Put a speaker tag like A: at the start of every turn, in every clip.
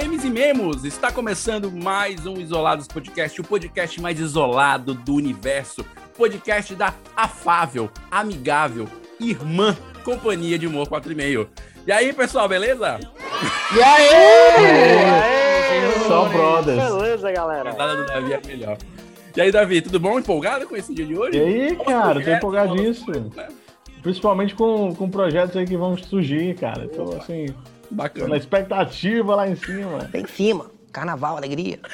A: Memes e memos, está começando mais um Isolados Podcast, o podcast mais isolado do universo, podcast da afável, amigável, irmã, companhia de humor 4,5. E aí, pessoal, beleza?
B: E aí?
C: Só brothers.
B: Beleza,
A: A
B: galera.
A: risada do Davi é melhor. E aí, Davi, tudo bom? Empolgado com esse dia de hoje?
C: E aí, cara, tô empolgadíssimo.
A: né?
C: Principalmente com, com projetos aí que vão surgir, cara. Tô assim,
A: Bacana.
C: expectativa lá em cima.
B: Lá em cima. Carnaval, alegria.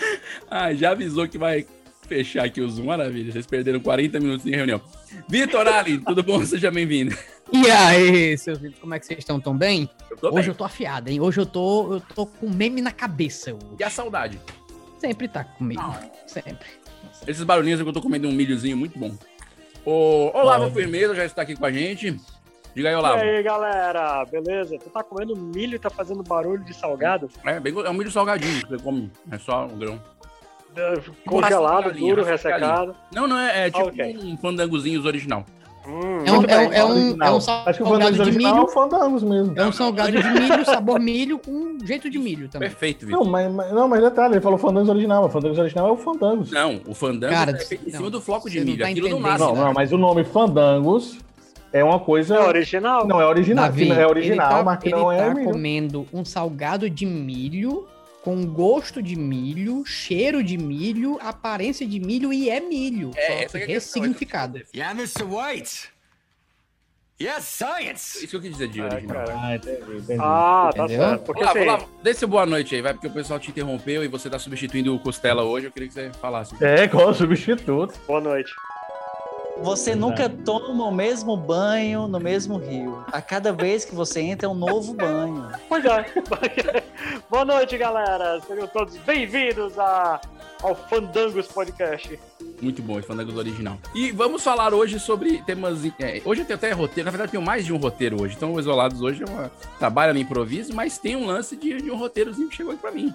A: Ah, já avisou que vai fechar aqui o Zoom, maravilha. Vocês perderam 40 minutos de reunião. Vitor Ali, tudo bom? Seja bem-vindo.
D: E aí, seus filhos, como é que vocês estão? Tão bem?
A: Eu tô
D: Hoje
A: bem.
D: eu tô afiado, hein? Hoje eu tô, eu tô com meme na cabeça. hoje.
A: E a saudade?
D: Sempre tá comigo. Sempre.
A: Esses barulhinhos é que eu tô comendo um milhozinho muito bom. O Olavo Firmeza já está aqui com a gente. Diga aí,
E: E
A: Olavo.
E: aí, galera, beleza? Tu tá comendo milho e tá fazendo barulho de salgado?
A: É, bem, é um milho salgadinho que você come. É só um grão.
E: Eh, Congelado, duro, ressecado.
A: Não, não, é, é tipo
E: Ah, ok.
A: um fandangozinhos original.
E: Hum,
D: É um, é um,
E: bem.
D: é um, é um
C: Original. Acho que o
D: salgado
C: Fandangos
D: de
C: é
D: milho.
C: o Fandangos mesmo.
D: É um salgado de milho, sabor milho, com jeito de milho também.
A: Perfeito,
C: Não,
A: Vitor.
C: mas, mas- não, mas detalhe, ele falou Fandangos original. O Fandangos original é o Fandangos.
A: Não, o fandango
D: Cara,
A: é feito em
D: não,
A: cima do floco de
D: não
A: milho.
D: tá
A: Aquilo não nasce.
C: Não,
A: né?
C: não, mas o nome Fandangos é uma coisa.
E: É original?
C: Não, é original.
D: Davi,
C: é original,
D: ele tá,
C: mas que
D: ele
C: não é
D: tá
C: milho.
D: comendo um salgado de milho, com gosto de milho, cheiro de milho, aparência de milho e é milho.
A: É,
D: só que
A: que é
D: ressignificado.
F: Yeah, Mr. White. Yes, science.
A: Isso que eu quis dizer de
E: É,
A: original.
E: cara.
C: Ah, entendi, entendi.
E: Ah, tá certo. Porque
A: Olavo,
E: assim,
A: dê seu boa noite aí, vai, porque o pessoal te interrompeu e você tá substituindo o Costela hoje. Eu queria que você falasse.
C: É, qual o substituto?
E: boa noite.
G: Você nunca toma o mesmo banho no mesmo rio. A cada vez que você entra é um novo banho.
E: Pois é. boa noite, galera. Sejam todos bem-vindos a- ao Fandangos Podcast.
A: Muito bom, Fandangos original. E vamos falar hoje sobre temas. é, hoje eu tenho até roteiro, na verdade, eu tenho mais de um roteiro hoje. Então, o Isolados hoje é uma, trabalha no improviso, mas tem um lance de, de um roteirozinho que chegou aqui pra mim.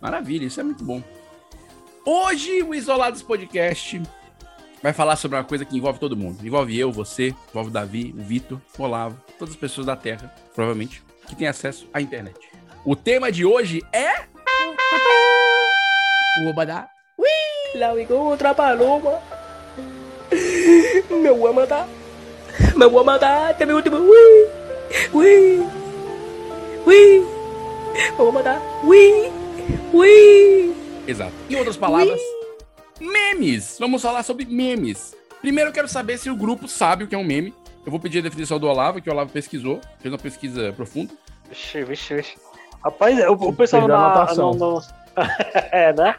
A: Maravilha, isso é muito bom. Hoje, o Isolados Podcast vai falar sobre uma coisa que envolve todo mundo. Envolve eu, você, envolve o Davi, o Vitor, o Olavo, todas as pessoas da Terra, provavelmente, que têm acesso à internet. O tema de hoje é.
D: O Obadá.
B: Lá we go, outra paloma. Meu amada. Meu amada. Meu último. Ui. Ui. Ui. Meu amada. Ui. Ui.
A: Exato. Em outras palavras, memes. Vamos falar sobre memes. Primeiro eu quero saber se o grupo sabe o que é um meme. Eu vou pedir a definição do Olavo, que o Olavo pesquisou, fez uma pesquisa profunda.
E: Vixe, vixe, vixe. Rapaz, o, o pessoal
C: Perdeu a
E: não, não, é, né?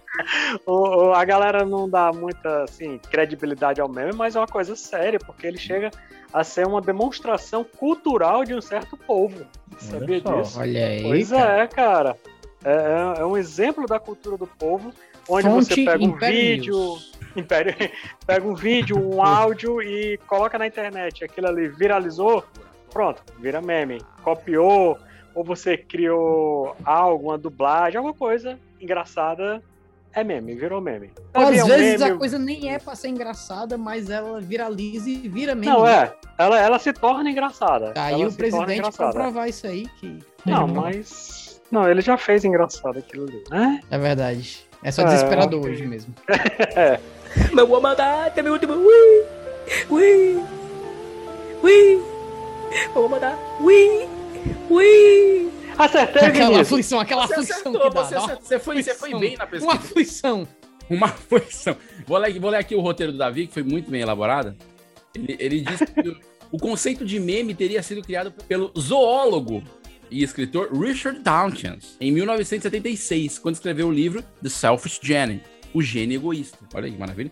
E: O, o- a galera não dá muita assim, credibilidade ao meme, mas é uma coisa séria, porque ele chega a ser uma demonstração cultural de um certo povo. Sabia
C: só.
E: disso?
D: Olha aí.
E: Pois
D: cara.
E: é, cara. É, é- é um exemplo da cultura do povo, onde
D: Fonte
E: você pega um
D: Império
E: vídeo,
D: News.
E: Império, pega um vídeo, um áudio e coloca na internet. Aquilo ali viralizou, pronto, vira meme. Copiou, ou você criou algo, uma dublagem, alguma coisa engraçada, é meme, virou meme.
D: Às
E: um
D: vezes
E: meme-
D: a coisa nem é pra ser engraçada, mas ela viraliza e vira meme.
E: Não, é. Ela, ela se torna engraçada.
D: Tá aí
E: ela
D: o presidente pra provar isso aí, que
E: Não, mas. Não, ele já fez engraçado aquilo ali, né?
D: é verdade. É só
E: É,
D: desesperador
E: ok.
D: hoje mesmo.
B: Meu amada. Tem meu último. Ui. Ui. Ui. Meu amada. Ui. Ui.
E: Acertei,
D: Aquela
E: Vinícius.
D: aflição, aquela
A: Você
D: aflição
A: acertou,
D: que dá.
A: você,
D: uma
A: acertou. Você foi, você foi bem na
D: Uma
A: pesquisa.
D: aflição.
A: Uma aflição. Vou ler, vou ler aqui o roteiro do Davi, que foi muito bem elaborado. Ele, ele disse que o conceito de meme teria sido criado pelo zoólogo e escritor Richard Dawkins em 1976, quando escreveu o livro The Selfish Gene, o gene egoísta. Olha aí que maravilha.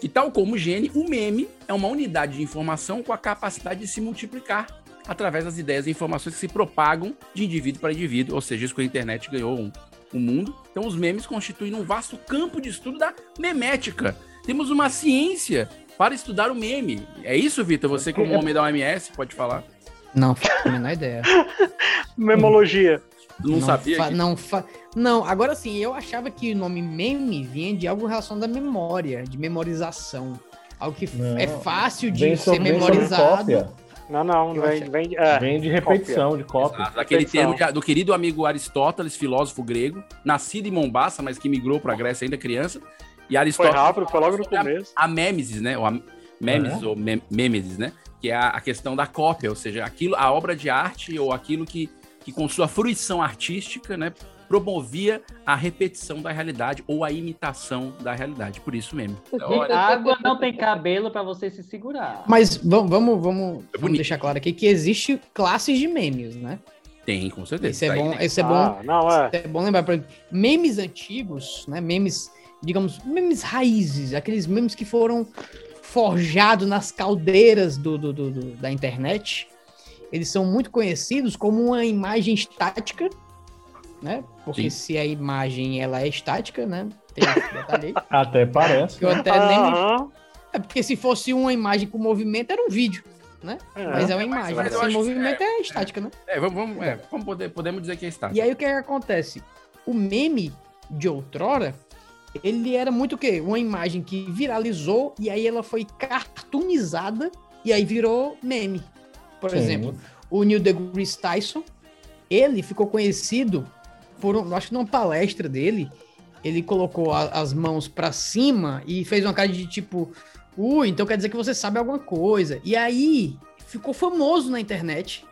A: Que tal como o gene, o meme é uma unidade de informação com a capacidade de se multiplicar. através das ideias e informações que se propagam de indivíduo para indivíduo, ou seja, isso que a internet ganhou um, um mundo. Então, os memes constituem um vasto campo de estudo da memética. Temos uma ciência para estudar o meme. É isso, Vitor? Você, como homem da OMS, pode falar?
D: Não, faço a menor ideia.
E: Memologia.
A: Não, sabia?
D: fa-
A: que-
D: Não, fa- não, agora sim, eu achava que o nome meme vinha de algo relacionado à memória, de memorização. Algo que
C: Não.
D: é fácil de
C: Vem
D: ser
C: sobre,
D: memorizado.
C: cópia.
E: Não, não, vem, vem, é,
C: Vem de repetição, de cópia.
A: Exato, Daquele
E: Repetição.
A: termo de- do querido amigo Aristóteles, filósofo grego, nascido em Mombasa, mas que migrou para a Grécia ainda criança. E
E: Foi
A: Aristóteles
E: rápido, foi logo no
A: sobre a-
E: começo.
A: a Mêmesis, né? Ou a Mêmesis,
C: É?
A: ou Mêmesis, né? Que é a, questão da cópia, ou seja, aquilo, a obra de arte ou aquilo que, que com sua fruição artística, né? Promovia a repetição da realidade ou a imitação da realidade. Por isso mesmo. Olha,
H: Água não tem cabelo pra você se segurar.
D: Mas vamos, vamos, vamos, vamos
A: bonito.
D: deixar claro aqui que existe classes de memes, né?
A: tem, com certeza.
D: Isso é
A: Aí
D: bom,
A: tem-
D: isso é bom,
E: Ah, não, é.
D: É bom lembrar, por exemplo, memes antigos, né? Memes, digamos, memes raízes, aqueles memes que foram forjados nas caldeiras do, do- do- do- da internet. Eles são muito conhecidos como uma imagem estática, né? Porque
A: Sim.
D: se a imagem ela é estática, né?
C: Até parece.
D: eu até nem É porque se fosse uma imagem com movimento, era um vídeo, né?
E: é.
D: Mas é uma imagem.
A: mas acho que
D: movimento é, estática, né?
A: É, vamos, vamos, é, vamos poder, podemos dizer que é estático.
D: E aí o que, é que acontece? O meme de outrora, ele era muito o quê? Uma imagem que viralizou e aí ela foi cartoonizada e aí virou meme. Por
C: Sim.
D: exemplo, o Neil deGrasse Tyson, ele ficou conhecido por, um, acho que numa palestra dele, ele colocou a- as mãos pra cima e fez uma cara de tipo, ui, então quer dizer que você sabe alguma coisa. E aí ficou famoso na internet,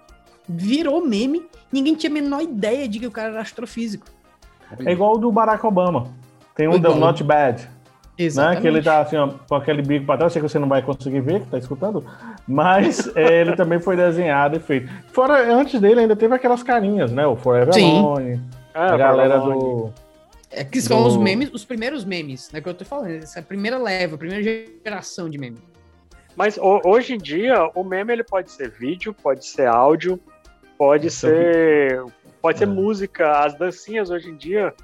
D: virou meme, ninguém tinha a menor ideia de que o cara era astrofísico.
C: É igual o do Barack Obama. Tem um
D: Igual.
C: do Not Bad, né? Que ele tá assim, ó, com aquele bico pra trás. Eu sei que você não vai conseguir ver, que tá escutando. Mas é, ele também foi desenhado e feito. Fora, antes dele ainda teve aquelas carinhas, né? O Forever
D: Sim.
C: Alone,
E: É,
C: a galera do...
D: É que são
C: do-
D: os memes, os primeiros memes, né? Que eu tô falando. Essa é a primeira leva, a primeira geração de meme.
E: Mas ho- hoje em dia, o meme ele pode ser vídeo, pode ser áudio, pode
C: Isso é
E: ser. Pode ser
C: É.
E: música. As dancinhas hoje em dia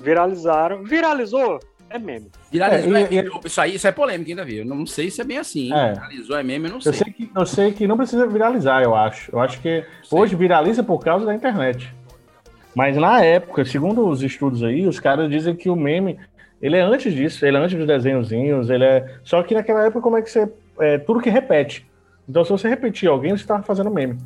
E: viralizaram. Viralizou? É meme.
A: Viralizou
C: É,
A: é, meme. Isso aí isso é polêmica, hein, Davi? Eu não sei se é bem assim. hein?
C: É.
A: Viralizou é meme, eu não sei.
C: Eu sei, que, eu sei que não precisa viralizar, eu acho. Eu acho que
A: Sei.
C: hoje viraliza por causa da internet. Mas na época, segundo os estudos aí, os caras dizem que o meme, ele é antes disso, ele é antes dos desenhozinhos, ele é... Só que naquela época, como é que você... É, tudo que repete. Então, se você repetir alguém, você estava fazendo meme.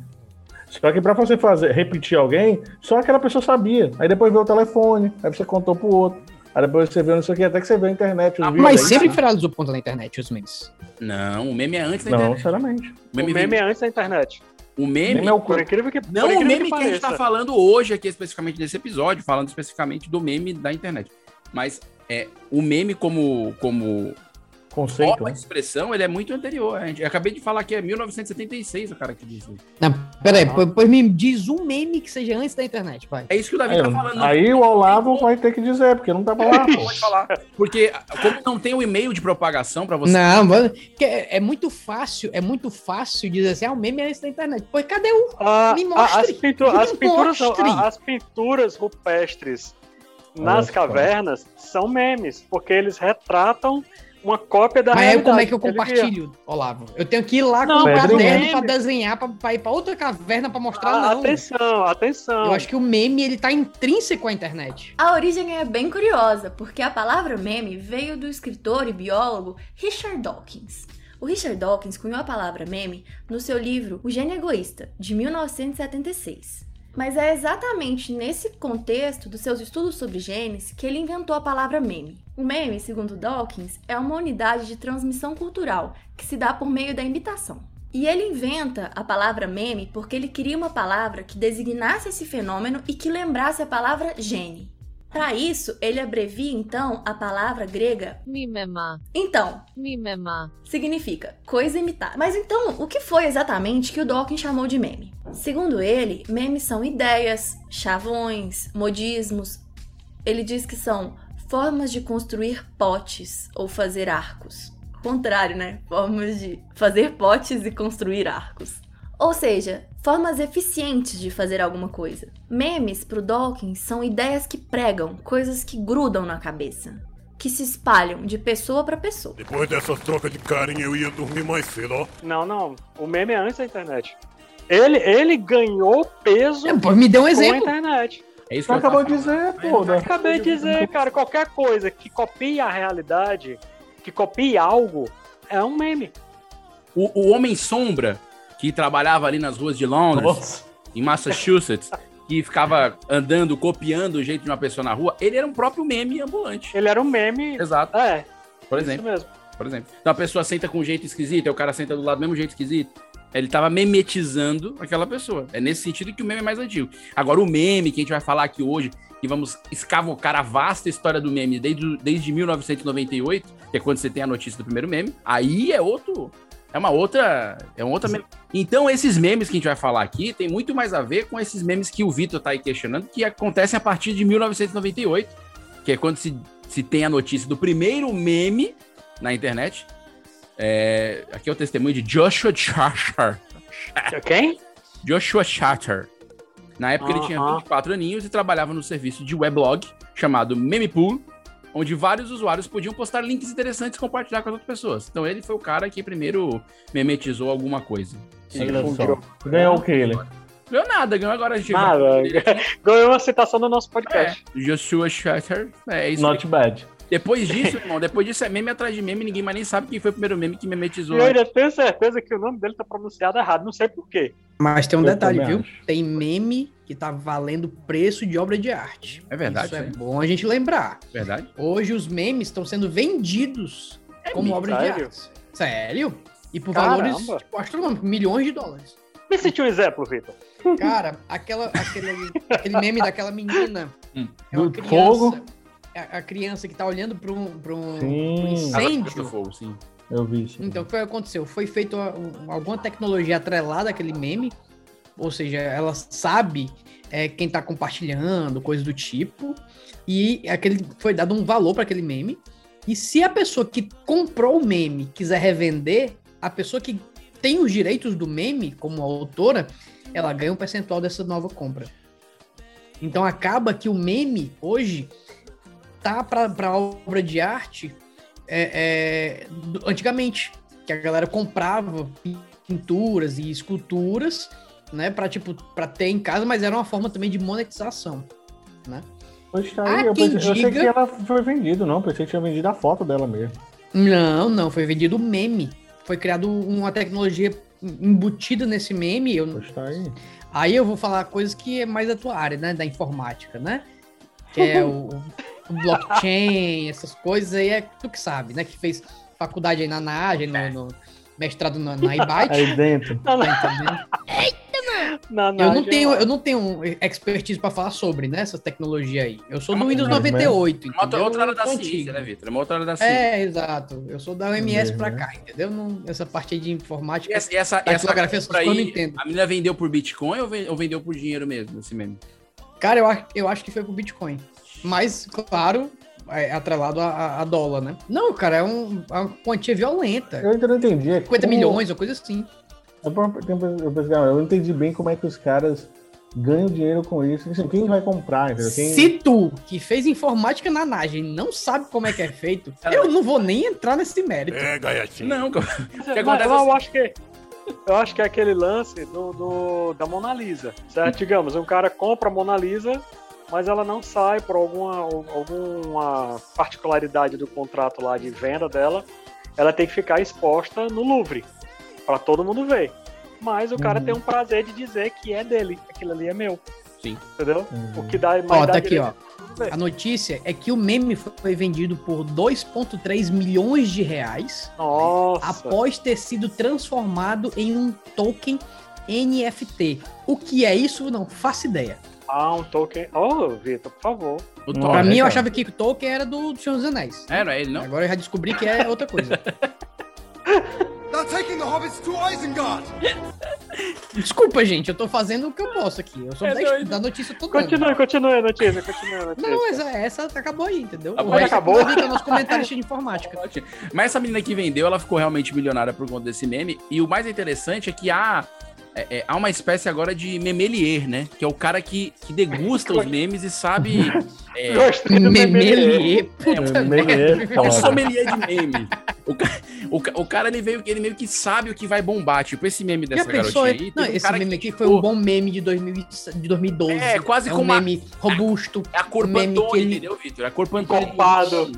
C: Só que pra você fazer, repetir alguém, só aquela pessoa sabia. Aí depois veio o telefone, aí você contou pro outro. Aí depois você viu não sei o que, até que você vê a internet.
A: Ah,
D: Mas
C: aí.
D: sempre viralizou ponto na internet, os memes.
A: Não, o meme é antes da
C: Não,
A: internet.
C: sinceramente.
A: O meme,
E: o meme é antes da internet.
A: o meme,
C: Meme é o
E: Por incrível que
A: Não
E: por
A: o
E: incrível
A: meme que, a gente tá falando hoje aqui, especificamente nesse episódio, falando especificamente do meme da internet. Mas é, o meme como, como
C: conceito.
A: forma
C: né?
A: de expressão, ele é muito anterior. A gente, eu acabei de falar que é 1976 o cara que disse. isso.
D: Não, peraí, pois pois me diz um meme que seja antes da internet, pai.
A: É isso que o Davi
C: Aí,
A: tá falando. não
C: aí o Olavo vai ter que dizer, porque não tá lá, pô.
A: pode falar. Porque como não tem o e-mail de propagação pra você...
D: Não, mano, que é, é muito fácil, é muito fácil dizer assim, ah, o meme é antes da internet. Pois cadê o...
E: Ah,
D: Me
E: ah,
D: mostre.
E: as, pintu-
D: Me
E: as pinturas,
D: mostre.
E: ah, as pinturas rupestres nas
C: só.
E: cavernas são memes, porque eles retratam uma cópia da
D: Mas
E: realidade.
D: como é que eu compartilho, Olavo? Eu tenho que ir lá
E: Não,
D: com o caderno pra desenhar, pra, pra ir pra outra caverna pra mostrar,
E: Ah,
D: não.
E: atenção, atenção.
D: Eu acho que o meme, ele tá intrínseco à internet.
I: A origem é bem curiosa, porque a palavra meme veio do escritor e biólogo Richard Dawkins. O Richard Dawkins cunhou a palavra meme no seu livro O Gênio Egoísta, de 1976. Mas é exatamente nesse contexto dos seus estudos sobre genes que ele inventou a palavra meme. O meme, segundo Dawkins, é uma unidade de transmissão cultural que se dá por meio da imitação. E ele inventa a palavra meme porque ele queria uma palavra que designasse esse fenômeno e que lembrasse a palavra gene. Para isso, ele abrevia então a palavra grega
J: Mimema,
I: então,
J: mimema.
I: significa coisa imitada. Mas então, o que foi exatamente que o Dawkins chamou de meme? Segundo ele, memes são ideias, chavões, modismos. Ele diz que são formas de construir potes ou fazer arcos. Contrário, né? Formas de fazer potes e construir arcos. Ou seja, formas eficientes de fazer alguma coisa. Memes, pro Dawkins, são ideias que pregam, coisas que grudam na cabeça, que se espalham de pessoa para pessoa.
J: Depois dessas trocas de carinha, eu ia dormir mais cedo, ó.
E: Não, não. O meme é antes da internet. Ele, ele ganhou peso
D: É, pô, me dê um
E: com a
D: exemplo.
E: internet.
A: É isso
C: Você
A: que eu
C: acabou de dizer, pô. né?
E: Acabei de dizer, cara, qualquer coisa que copie a realidade, que copie algo, é um meme.
A: O, o Homem Sombra, que trabalhava ali nas ruas de Londres,
C: Nossa.
A: em Massachusetts, que ficava andando, copiando o jeito de uma pessoa na rua, ele era um próprio meme ambulante.
E: Ele era um meme.
A: Exato,
E: É,
A: por
E: isso
A: exemplo.
E: mesmo.
A: Por exemplo. Então a pessoa senta com um jeito esquisito, aí o cara senta do lado do mesmo jeito esquisito. Ele tava memetizando aquela pessoa. É nesse sentido que o meme é mais antigo. Agora, o meme que a gente vai falar aqui hoje, e vamos escavocar a vasta história do meme desde, desde 1998, que é quando você tem a notícia do primeiro meme, aí é outro. É uma outra. É um outra meme. Então, esses memes que a gente vai falar aqui tem muito mais a ver com esses memes que o Vitor tá aí questionando, que acontecem a partir de 1998, que é quando se, se tem a notícia do primeiro meme na internet. É, aqui é o testemunho de Joshua Chatter.
E: Quem?
A: Joshua Chatter. Na época ele tinha
E: Aham.
A: 24 aninhos e trabalhava no serviço de weblog chamado Memepool, onde vários usuários podiam postar links interessantes e compartilhar com as outras pessoas. Então ele foi o cara que primeiro memetizou alguma coisa.
C: Ganhou o que ele?
A: Ganhou nada, ganhou agora a gente
E: Nada. Ganhou uma citação no nosso podcast.
A: É, Joshua Chatter. É isso.
C: Not bad.
A: Depois disso, irmão, depois disso é meme atrás de meme, ninguém mais nem sabe quem foi o primeiro meme que memetizou.
E: E eu ainda tenho certeza que o nome dele tá pronunciado errado, não sei porquê.
D: Mas tem um
C: Eu
D: detalhe, viu?
C: acho.
D: Tem meme que tá valendo preço de obra de arte.
A: É verdade,
D: Isso é bom a gente lembrar.
A: Verdade?
D: Hoje os memes estão sendo vendidos como
E: mesmo?
D: obra de
E: Sério?
D: arte. Sério? E por
E: Caramba.
D: valores tipo, astronômicos, milhões de dólares.
E: Me senti um exemplo, Vitor.
D: Cara, aquela, aquele, aquele meme daquela menina.
A: Hum.
D: É uma
C: Do
D: criança.
C: fogo?
D: A, a criança que tá olhando para um, pra um,
C: Sim.
D: pra um
A: Do
D: incêndio.
A: fogo, sim.
C: Eu vi isso.
D: Então, o que foi que aconteceu? Foi feita alguma tecnologia atrelada àquele meme, ou seja, ela sabe é, quem tá compartilhando, coisa do tipo, e aquele foi dado um valor para aquele meme. E se a pessoa que comprou o meme quiser revender, a pessoa que tem os direitos do meme, como autora, ela ganha um percentual dessa nova compra. Então acaba que o meme hoje tá para obra de arte é, é, antigamente, que a galera comprava pinturas e esculturas, né, para tipo para ter em casa, mas era uma forma também de monetização, né?
C: Pois tá aí, eu, pensei, eu achei
D: diga-
C: que ela foi vendido, não. Pensei que tinha vendido a foto dela mesmo.
D: Não, não, foi vendido meme. Foi criado uma tecnologia embutida nesse meme. Eu,
C: Pois tá aí.
D: aí eu vou falar coisas que é mais da tua área, né, da informática, né? Que é o, o blockchain, essas coisas aí é tu que sabe, né? Que fez faculdade aí na NAGE, no, no mestrado na, na.
C: Aí dentro.
D: Tá entendendo?
E: Na, na
D: Eu não tenho, eu não tenho expertise pra falar sobre, né, essa tecnologia aí. Eu sou
A: É
D: do
A: uma
D: Windows
C: coisa, né?
D: 98,
A: É uma outra, outra área da ciência, né, Vitor? É uma outra área da ciência.
D: É, exato. Eu sou da OMS
C: Mesmo,
D: pra
C: né?
D: cá, entendeu? Não, essa parte aí de informática.
A: E essa, essa, essa
D: essas
A: compra
D: coisas eu
A: aí,
D: não entendo.
A: a menina vendeu por Bitcoin ou ven- ou vendeu por dinheiro mesmo, esse meme?
D: Cara, eu, acho- eu acho que foi pro Bitcoin. Mas, claro, é atrelado a, a- a dólar, né? Não, cara, é um- é uma quantia violenta.
C: Eu ainda não entendi. é
D: 50
C: como-
D: milhões ou coisa assim.
C: Eu, eu, pensei, ah, eu não entendi bem como é que os caras ganham dinheiro com isso. Assim, quem vai comprar, entendeu? Quem...
D: Se tu, que fez informática na NAGE, não sabe como é que é feito, eu não vou nem entrar nesse mérito.
J: É, gaiatinho.
A: Não, que acontece
E: não,
A: assim-
E: eu acho que eu acho que é aquele lance do, do- da Mona Lisa, certo? Digamos, um cara compra a Mona Lisa, mas ela não sai por alguma, alguma particularidade do contrato lá de venda dela, ela tem que ficar exposta no Louvre para todo mundo ver. Mas o cara
C: Uhum.
E: tem um prazer de dizer que é dele, aquilo ali é meu.
A: Sim.
E: Entendeu?
C: Uhum.
E: O que dá mais
D: Ó,
E: dá
D: tá aqui, ó.
E: A
D: notícia é que o meme foi vendido por 2,3 milhões de reais
E: Nossa.
D: após ter sido transformado em um token NFT. O que é isso? Não faço ideia.
E: Ah, um token. Oh, Vitor, por favor.
A: O Thor,
D: Pra
C: é,
D: mim, eu
C: cara.
D: achava que o token era do Senhor dos Anéis.
A: É, é ele, não?
D: Agora eu já descobri que é outra coisa.
F: They're taking the hobbits to Isengard!
D: Desculpa, gente, eu tô fazendo o que eu posso aqui. Eu sou
A: É
D: da,
A: doido.
D: da notícia toda.
E: Continue, continue a notícia, continue a notícia.
D: Não, mas é- essa acabou aí, entendeu? Resto
E: acabou?
D: vai vir com o nosso comentário cheio de informática.
A: Mas essa menina que vendeu, ela ficou realmente milionária por conta desse meme. E o mais interessante é que a, é, é, há uma espécie agora de memelier, né? Que é o cara que, que degusta os memes e sabe. É,
E: Gostei do
D: Memelier.
A: é, um-
C: Memelier,
A: é um
C: foda.
A: sommelier de meme. O, ca- o, o cara ele veio, ele meio que sabe o que vai bombar. Tipo, esse meme dessa
D: pensou?
A: garotinha aí.
D: Não,
A: um
D: esse
A: cara
D: meme aqui foi um bom meme de, 2000, e- de 2012.
A: É, quase
D: é um
A: como a-
D: meme robusto.
A: É a cor
D: um meme que
A: Pantone,
D: ele-
A: entendeu, Vitor? É a cor Pantone.
E: Encorpado.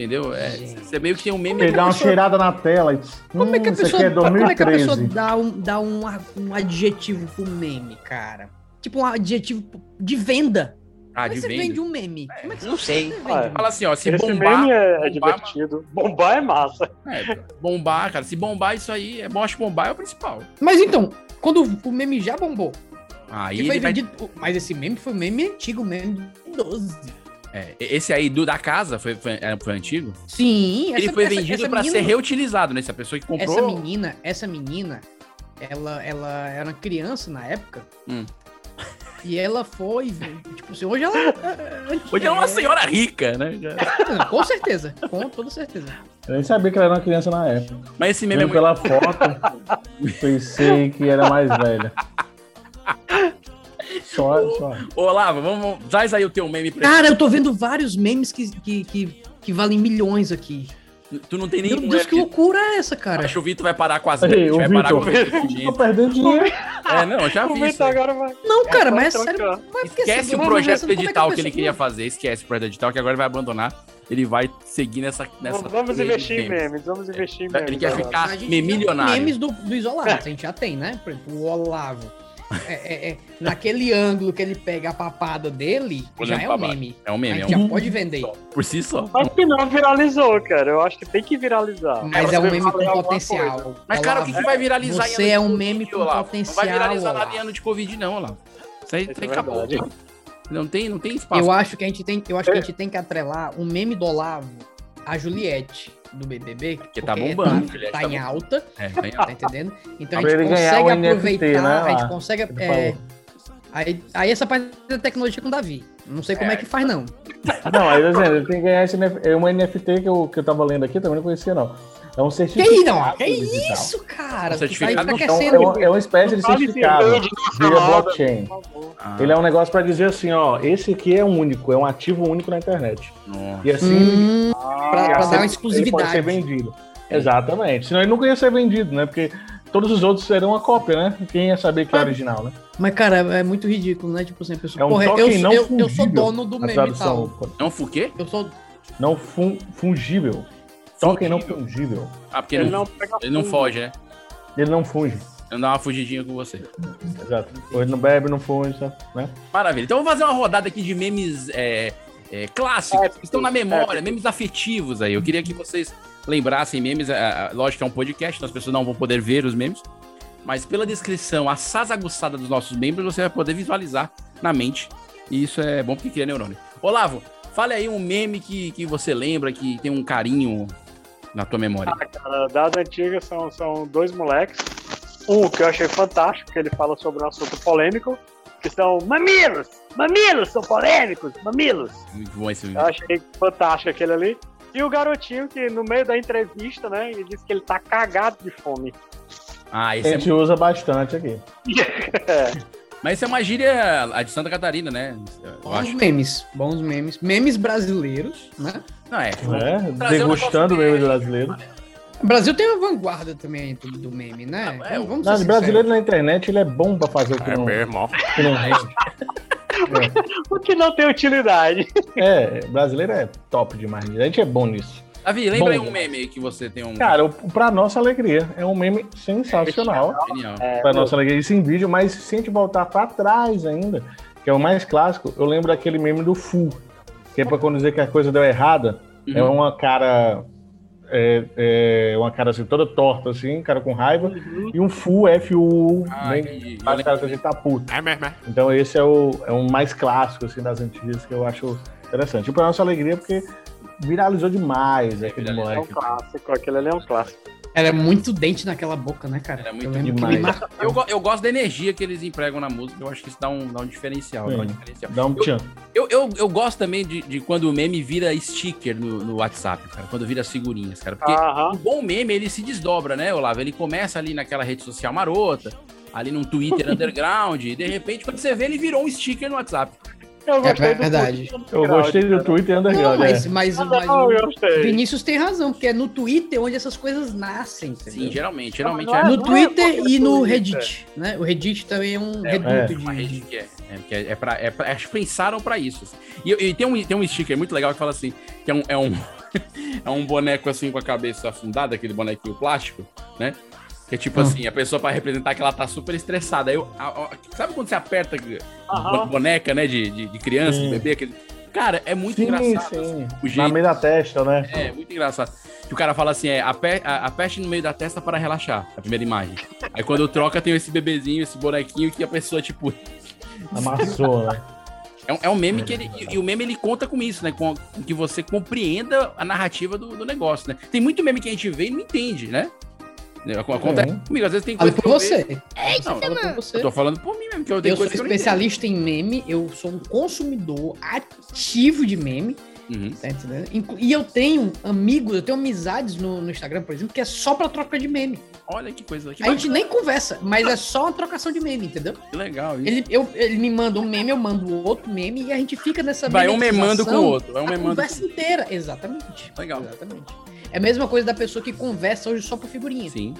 A: Entendeu? É, você meio que tem um meme.
C: Ele dá uma
D: pessoa-
C: cheirada na tela e
D: Como é que a
C: "Hum, isso
D: pessoa,
C: é
D: como é que a pessoa
C: 2013.
D: dá, um, dá um, um adjetivo pro meme, cara? Tipo um adjetivo de venda.
A: Ah,
D: Como é
A: de
D: que você
A: venda.
D: vende um meme? Como é que
G: Não sei.
E: Ah,
A: Fala assim, ó, se
E: Esse
A: bombar.
E: meme é, é
A: bombar,
E: divertido. Bombar é massa.
A: É, bombar, cara. Se bombar isso aí, é que bombar é o principal.
D: Mas então, quando o meme já bombou,
A: Aí ele vai.
D: vendido. Mas esse meme foi um meme antigo, meme de 12.
A: É, esse aí do da casa foi, foi, é, foi antigo.
D: Sim,
A: ele
D: essa-
A: foi
D: essa-
A: vendido
D: essa
A: pra
D: menina-
A: ser reutilizado, né? Se a pessoa que comprou.
D: Essa menina, essa menina, ela, ela era uma criança na época.
A: Hum.
D: E ela foi, tipo assim, hoje ela. é-
A: Hoje é uma senhora rica, né?
D: Com certeza, com toda certeza.
C: Eu nem sabia que ela era uma criança na época.
A: Mas esse meme é muito.
C: pela foto, pensei que era mais velha. Só, só.
A: Ô, Olavo, vamos. Traz aí o teu meme pra
D: Cara, eu tô vendo vários memes que, que, que, que valem milhões aqui.
A: Tu não tem
D: Meu
A: nenhum.
D: Deus, que loucura é essa, cara?
A: Acho que o Vitor vai parar com as
C: Ei,
A: vai parar com
C: Tô
A: investimento.
C: perdendo dinheiro.
A: É, não, eu já vi isso.
E: Agora vai.
D: Não, cara, mas é
E: Tá
D: sério.
A: Esquece
D: assim,
A: o projeto
D: como é que
A: edital ele queria fazer. Esquece o projeto edital que agora ele vai abandonar. Ele vai seguir nessa. nessa
E: Vamos, investir em memes. Vamos investir em memes.
A: Ele quer ficar
D: A gente
A: me
D: já tem
A: milionário.
D: Memes do, do isolado, a gente já tem, né? Por exemplo, o Olavo. É, é, é, naquele ângulo que ele pega a papada dele, já
A: Olhando
D: é
A: pra
D: um
A: baixo.
D: meme.
A: É um
D: A
A: meme, é
D: gente
A: um
D: já pode vender.
A: por si só.
E: Mas que não viralizou, cara. Eu acho que tem que viralizar.
D: Mas é um meme com potencial.
E: coisa.
A: Mas, cara, o que, que vai viralizar
D: Você
A: em
D: é
A: ano de
D: um meme
A: Covid,
D: com?
A: Não
D: potencial,
A: vai viralizar nada em ano de Covid, não, Olavo. Isso aí,
E: Isso
A: isso aí
E: é
A: acabou. Não tem, não tem espaço.
D: Eu acho que a gente tem, eu acho que a gente tem que atrelar um meme do Olavo a Juliette do BBB,
A: Porque tá bombando,
D: tá,
A: Juliette
D: tá
A: tá
D: em alta,
A: É, tá em
D: tá entendendo? Então a gente consegue
C: o NFT,
D: aproveitar,
C: né,
D: a gente consegue é, aí, aí essa parte da tecnologia com o Davi. Não sei como é, que faz não.
C: Não, aí assim, ele tem que ganhar esse é uma NFT que eu, que eu tava lendo aqui, também não conhecia, não. É um
D: Que
C: certificado.
D: aí, não? Que isso, cara?
A: Um
D: tá
A: certificado não,
C: Então, é, uma, é uma espécie de certificado via blockchain.
A: Ah,
C: Ele é um negócio pra dizer assim, ó, esse aqui é único, é um ativo único na internet.
A: nossa.
C: E assim,
D: Hum,
E: Ah,
C: assim,
D: dar uma
C: ele pode
D: exclusividade.
C: ser vendido. Exatamente. Senão ele nunca ia ser vendido, né? Porque todos os outros serão uma cópia, né? Quem ia saber que é original, né?
D: Mas, cara, é muito ridículo, né? Tipo assim, a pessoa.
C: É um
D: porra, eu,
C: token não
D: eu, eu sou dono do meme e
C: tradução.
D: tal.
A: Não fuquê?
D: Eu sou.
C: Não fun- fungível. Token não fungível.
A: Ah, porque
E: Ele
A: ele não, ele não foge, né?
C: Ele não funge.
A: Ele não dá uma fugidinha com você.
C: Exato. Ele não bebe, não funge, sabe? né?
A: Maravilha. Então vamos fazer uma rodada aqui de memes é, é, clássicos, que estão na memória, memes afetivos aí. Eu queria que vocês lembrassem memes. é, é, lógico que é um podcast, então as pessoas não vão poder ver os memes. Mas pela descrição, a aguçada dos nossos membros, você vai poder visualizar na mente. E isso é bom porque cria neurônio. Olavo, fale aí um meme que, que você lembra, que tem um carinho na tua memória.
E: Ah, cara, das antigas são, são dois moleques. Um que eu achei fantástico, que ele fala sobre um assunto polêmico, que são mamilos! Mamilos são polêmicos! Mamilos!
A: Muito bom esse meme.
E: Eu achei fantástico aquele ali. E o garotinho que no meio da entrevista, né, ele disse que ele tá cagado de fome.
A: Ah,
C: A
A: esse é
C: gente usa bastante aqui.
A: Mas isso é uma gíria a de Santa Catarina, né? Eu
D: Bons
A: acho.
D: memes. Bons memes. Memes brasileiros, né?
A: Não, é. Um
C: Degustando o meme brasileiro.
D: O Brasil tem uma vanguarda também do, do meme, né?
A: Ah, é,
D: Vamos- vamos
C: Não, brasileiro na internet ele é bom pra fazer o que, não,
J: mesmo,
C: que não rende.
E: o que não tem utilidade.
C: É, brasileiro é top demais. A gente é bom nisso.
A: Davi, lembra
C: Bom
A: aí um meme que você tem um.
C: Cara, pra nossa alegria, é um meme sensacional.
A: Genial.
E: É,
C: Pra nossa alegria, isso em vídeo, mas se a gente voltar pra trás ainda, que é o mais clássico, eu lembro daquele meme do Fu, que é pra quando dizer que a coisa deu errada,
A: Uhum.
C: é uma cara. É, é uma cara assim, toda torta, assim, cara com raiva, e um Fu, F-U,
A: Ah,
C: bem,
A: lembro
C: cara que a gente tá puto.
J: É mesmo, é.
C: Então esse é o, é um mais clássico, assim, das antigas, que eu acho interessante. E pra nossa alegria, porque viralizou demais aquele
A: Viralizou.
E: é um
C: moleque.
E: clássico, aquele ali é um clássico.
D: Era muito dente naquela boca, né, cara?
A: Era muito
D: eu
C: demais.
A: Eu, eu gosto da energia que eles empregam na música. Eu acho que isso dá um, dá um diferencial. Dá um diferencial.
C: Dá um tchan.
A: Eu, eu, eu gosto também de, de quando o meme vira sticker no, no WhatsApp, cara. Quando vira as figurinhas, cara. Porque
E: Aham.
A: um bom meme, ele se desdobra, né, Olavo? Ele começa ali naquela rede social marota. ali num Twitter underground, e de repente, quando você vê, ele virou um sticker no WhatsApp.
E: Eu
D: É
E: gostei do
D: verdade.
E: Twitter
C: Eu gostei do Twitter
D: Não,
C: underground.
D: mas,
C: é.
D: mas,
E: Não,
D: mas
E: não,
D: o. Vinícius tem razão, porque é no Twitter onde essas coisas nascem, entendeu?
A: Sim, geralmente. Geralmente
E: Não,
A: é.
E: não
D: No
E: não
D: Twitter e no
E: Twitter.
D: Reddit, né? O Reddit também é um
A: É,
D: reduto
A: uma
D: de...
A: rede que é. É, que é, é pra, é pra- acho que pensaram pra isso. assim. E, e tem, um, tem um sticker muito legal que fala assim: que é um, é um, é um boneco assim com a cabeça afundada, aquele bonequinho plástico, né? Que é tipo
D: Ah.
A: assim, a pessoa pra representar que ela tá super estressada. Aí eu, a- a- sabe quando você aperta
E: Aham.
A: boneca, né? De, de, de criança, de
C: Sim.
A: bebê? Aquele... Cara, é muito
C: Sim,
A: engraçado.
C: sim.
A: assim, o
C: Na
A: jeito.
C: meio da testa, né?
A: É, muito engraçado. Que o cara fala assim, é, aperte no meio da testa para relaxar, a primeira imagem. Aí quando troca tem esse bebezinho, esse bonequinho que a pessoa, tipo...
C: Amassou, né?
A: É um, é um meme que ele... E, e o meme, ele conta com isso, né? Com, com que você compreenda a narrativa do, do negócio, né? Tem muito meme que a gente vê e não entende, né? Acontece
C: Sim.
A: comigo, às vezes tem
D: Fala
A: coisa
D: por
A: que eu
D: você.
A: vejo-
D: Fala
A: Não,
D: por
A: eu
D: você.
A: tô falando por mim mesmo, que eu tenho
D: Eu sou
A: coisa não
D: especialista em meme, eu sou um consumidor ativo de meme.
A: Uhum.
D: tá entendendo? E eu tenho amigos, eu tenho amizades no, no Instagram, por exemplo, que é só pra troca de meme.
A: Olha que coisa, que,
D: A gente nem conversa, mas é só uma trocação de meme, entendeu?
A: que legal isso.
D: Ele, eu, ele me manda um meme, eu mando outro meme e a gente fica nessa
A: Vai um memando com o outro, vai um
D: a
A: memando
D: conversa inteira. Exatamente.
A: Legal.
D: Exatamente. É a mesma coisa da pessoa que conversa hoje só por figurinha.
A: Sim.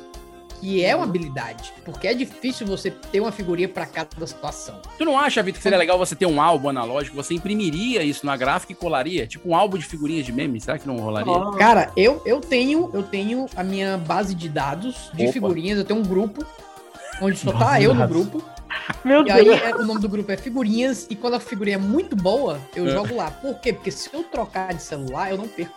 D: Que é uma habilidade. Porque é difícil você ter uma figurinha pra cada situação.
A: Tu não acha, Vitor, que seria legal você ter um álbum analógico? Você imprimiria isso na gráfica e colaria? Tipo um álbum de figurinhas de meme? Será que não rolaria?
D: Cara, eu, eu tenho eu tenho a minha base de dados de
A: Opa.
D: figurinhas. Eu tenho um grupo onde só tá eu no grupo.
E: Meu
D: E aí
E: Deus.
D: é- o nome do grupo é figurinhas. E quando a figurinha é muito boa, eu
A: É.
D: jogo lá. Por quê? Porque se eu trocar de celular, eu não perco.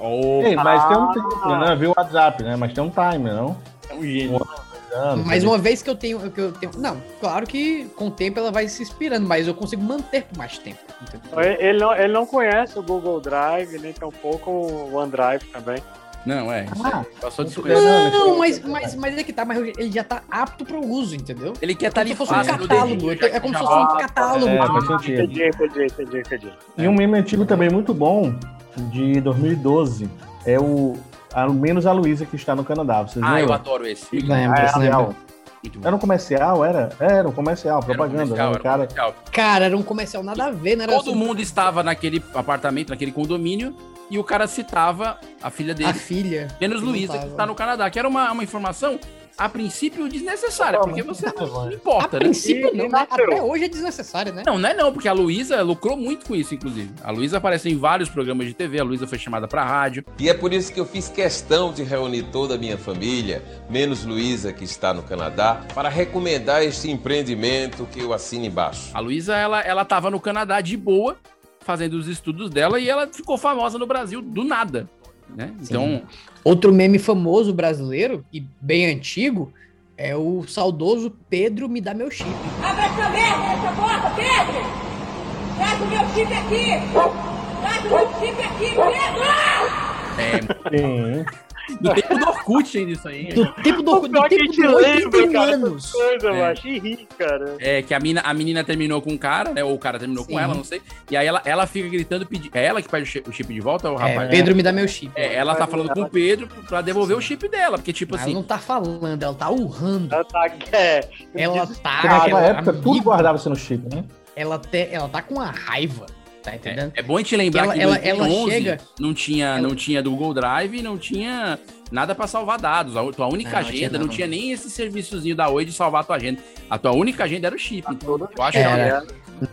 A: Oh,
C: Ei, mas tem um tempo, né? Viu o WhatsApp, né? Mas tem um timer, não?
A: É um gênio.
C: Anos,
D: Mas uma vez que eu tenho, que eu tenho. Não, claro que com o tempo ela vai se inspirando, mas eu consigo manter por mais tempo. entendeu?
E: Ele não, ele não conhece o Google Drive, nem tampouco o OneDrive também.
A: Não, é. isso
C: Ah.
A: Passou
C: muito
A: desconhecido.
C: bem.
D: Não, mas, mas, mas é que tá, mas ele já tá apto para o uso, entendeu?
A: Ele quer
D: É
A: estar
D: como
A: ali
D: se fosse um catálogo.
A: dedinho,
D: É como se fosse um
A: vai.
D: catálogo.
C: É,
D: de-
C: faz sentido.
E: Entendi, entendi, entendi, entendi.
C: E um meme antigo também muito bom, de 2012, é o menos a Luísa que está no Canadá. Vocês
A: Ah, eu
C: lembram?
A: adoro esse.
D: Lembro,
C: Ah, é
D: lembro.
C: Era um comercial, era? Era um comercial,
A: Era um
C: propaganda,
A: comercial,
C: né?
A: era um
C: cara.
A: comercial.
D: Cara, era um comercial nada a ver, né? Era
A: Todo
D: sobre
A: mundo estava naquele apartamento, naquele condomínio, e o cara citava a filha
D: A
A: dele,
D: filha.
A: menos Luísa, que está no Canadá, que era uma, uma informação, a princípio, desnecessária, porque você não, não
D: A
A: importa, né?
D: princípio
E: E-
D: não,
E: e
D: né? Até hoje é desnecessário, né?
A: Não, não é não, porque a Luísa lucrou muito com isso, inclusive. A Luísa apareceu em vários programas de TV, a Luísa foi chamada pra rádio.
K: E é por isso que eu fiz questão de reunir toda a minha família, menos Luísa, que está no Canadá, para recomendar este empreendimento que eu assino embaixo.
A: A Luísa, ela, ela tava no Canadá de boa, fazendo os estudos dela, e ela ficou famosa no Brasil do nada. Né? Então,
D: Outro meme famoso brasileiro e bem antigo é o saudoso Pedro me dá meu chip.
L: Abre essa merda nessa porta, Pedro! Traz o meu chip aqui! Traz o meu chip aqui, Pedro!
A: é,
C: Sim.
A: Do tempo do Orkut ainda isso aí.
D: Do tempo do, do
E: que a
D: tempo do
E: lembra,
D: 81
E: cara,
D: anos.
E: coisas,
A: É.
E: macho, e ri, cara.
A: É, que a, mina, a menina terminou com o cara, né? Ou o cara terminou
D: Sim.
A: com ela, não sei. E aí ela, ela fica gritando, pedi... é ela que pede o chi- o chip de volta, ou o
D: É,
A: rapaz?
D: Pedro me dá meu chip.
A: É, ela tá falando com o Pedro pra devolver o chip dela, porque, tipo
D: Mas
A: assim,
D: ela não tá falando, ela tá urrando.
E: Ela tá. É,
D: Ela tá.
C: naquela
D: ela-
C: época tudo
D: amigo,
C: guardava-se no chip, né?
D: Ela, te, ela tá com uma raiva. Tá entendendo?
A: é bom a gente lembrar
D: Ela-
A: que em
D: ela- ela
A: 2011
D: chega-
A: não, tinha,
D: ela-
A: não tinha do Google Drive, não tinha nada pra salvar dados. A tua única
D: Não, não
A: agenda
D: tinha
A: não
D: não.
A: tinha nem esse serviçozinho da Oi de salvar a tua agenda. A tua única agenda era o chip. Então, eu acho que
D: Era.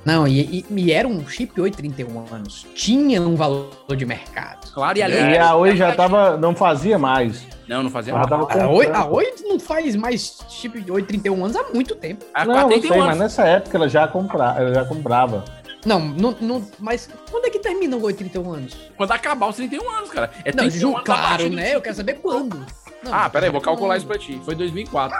D: Não, e, e- e era um chip 831 anos. Tinha um valor de mercado.
A: Claro, e ali.
C: E a Oi já tava. não fazia mais.
A: Não, não fazia
C: tava
D: A Oi, a Oi não faz mais chip de 831 anos há muito tempo.
A: Há
C: Não, eu
A: 41
C: sei,
A: anos.
C: mas nessa época ela já, compra... ela já comprava.
D: Não, não, não, mas quando é que termina o 831 anos?
A: Quando acabar os 31 anos, cara. É
D: Não,
A: 31
D: ju, claro, né? Eu quero saber quando. Não,
A: Ah, peraí, vou calcular isso pra ti. Foi 2004.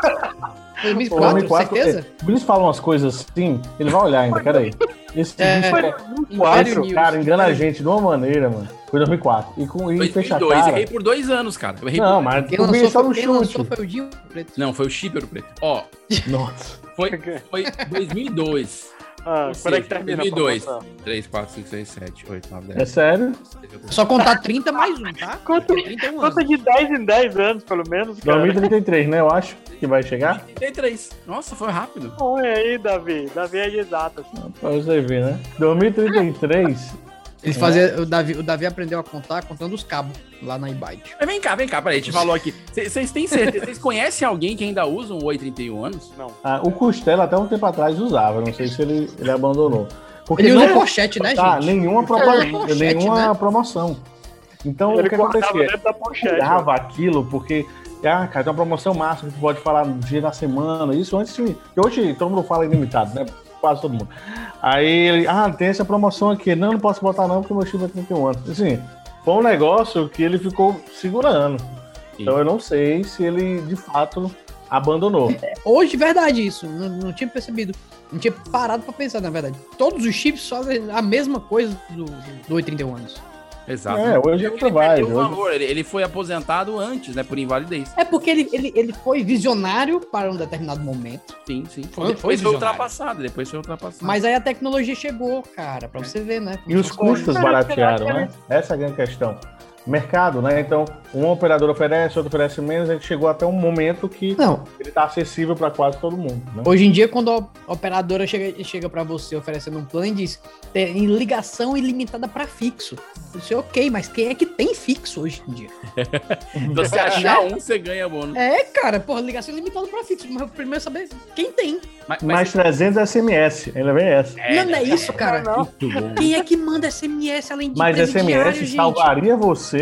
D: 2004, certeza?
C: é, o Vinícius fala umas coisas assim, ele vai olhar ainda, peraí. Esse
D: É,
C: Vinícius,
D: Império
C: esse
D: News.
C: cara engana a gente de uma maneira, mano. Foi 2004. E, com, e fecha a
A: 2002.
C: cara.
A: Errei por dois anos, cara. Eu errei
C: Não,
A: por...
C: mas
D: Quem lançou,
C: só no
D: quem lançou
C: chute.
D: foi o Dinho Preto.
A: Não, foi o chip Preto. Ó,
C: Nossa.
A: foi, foi 2002.
E: Ah, quando é que termina
A: 2002.
E: a promoção?
A: 3, 4, 5, 6, 7, 8, 9, 10.
C: É sério?
D: Só contar 30 mais um, tá?
E: Quanto,
D: 31 anos.
E: Conta de 10 em 10 anos, pelo menos, cara.
C: 2033, né? Eu acho que vai chegar.
A: 33. Nossa, foi rápido.
E: Olha aí, Davi. Davi é de exatas.
C: Pra você ver, né? 2033.
D: Ele fazia. O Davi, o Davi aprendeu a contar contando os cabos lá na.
A: Mas vem cá, vem cá, peraí, a gente falou aqui. Vocês têm certeza? Vocês conhecem alguém que ainda usa um Oi 31 anos?
E: Não.
C: Ah, o Costela até um tempo atrás usava, não sei se ele, ele abandonou. Porque
D: Ele usa
C: não
D: pochete, né,
C: tá,
D: gente?
C: nenhuma,
D: Ele
C: propaganda,
D: pochete,
C: nenhuma
D: né?
C: promoção. Então,
E: Ele
C: o que acontecia?
E: dentro da pochete.
C: Aquilo porque, ah, cara, tem uma promoção máxima que tu pode falar no dia da semana, isso antes de... que Hoje todo mundo fala ilimitado, né? Quase todo mundo. Aí ele, ah, tem essa promoção aqui. Não, não posso botar não, porque meu chip é 31 anos. Assim, foi um negócio que ele ficou segurando. Então eu não sei se ele, de fato, abandonou.
D: Hoje, verdade, isso. Não, não tinha percebido. Não tinha parado pra pensar, na verdade. Todos os chips fazem a mesma coisa do, do, do 831 anos.
A: Exato.
C: É, hoje
A: Ele
C: ele
A: perdeu o
C: Hoje...
A: valor, ele, ele foi aposentado antes, né, por invalidez.
D: É porque ele, ele, ele foi visionário para um determinado momento.
A: Sim, sim.
D: Foi-
A: depois
D: foi
A: ultrapassado, depois foi ultrapassado.
D: Mas aí a tecnologia chegou, cara, pra você ver, né?
C: E os custos baratearam, né? Essa é a grande questão. Mercado, né? Então, um operador oferece, outro oferece menos, a gente chegou até um momento que
D: Não.
C: ele tá acessível para quase todo mundo, né?
D: Hoje em dia, quando a operadora chega, chega para você oferecendo um plano e diz tem ligação ilimitada para fixo. Você, ok, mas quem é que tem fixo hoje em dia?
A: Se você achar um, você ganha bônus.
D: É, cara, porra, ligação ilimitada para fixo. Mas primeiro é saber quem tem.
A: Mas,
C: Mais 300 SMS, ainda vem essa.
D: não, não é isso, cara.
A: Bom.
D: Quem é que manda SMS além de
C: Mas SMS
D: gente?
C: salvaria você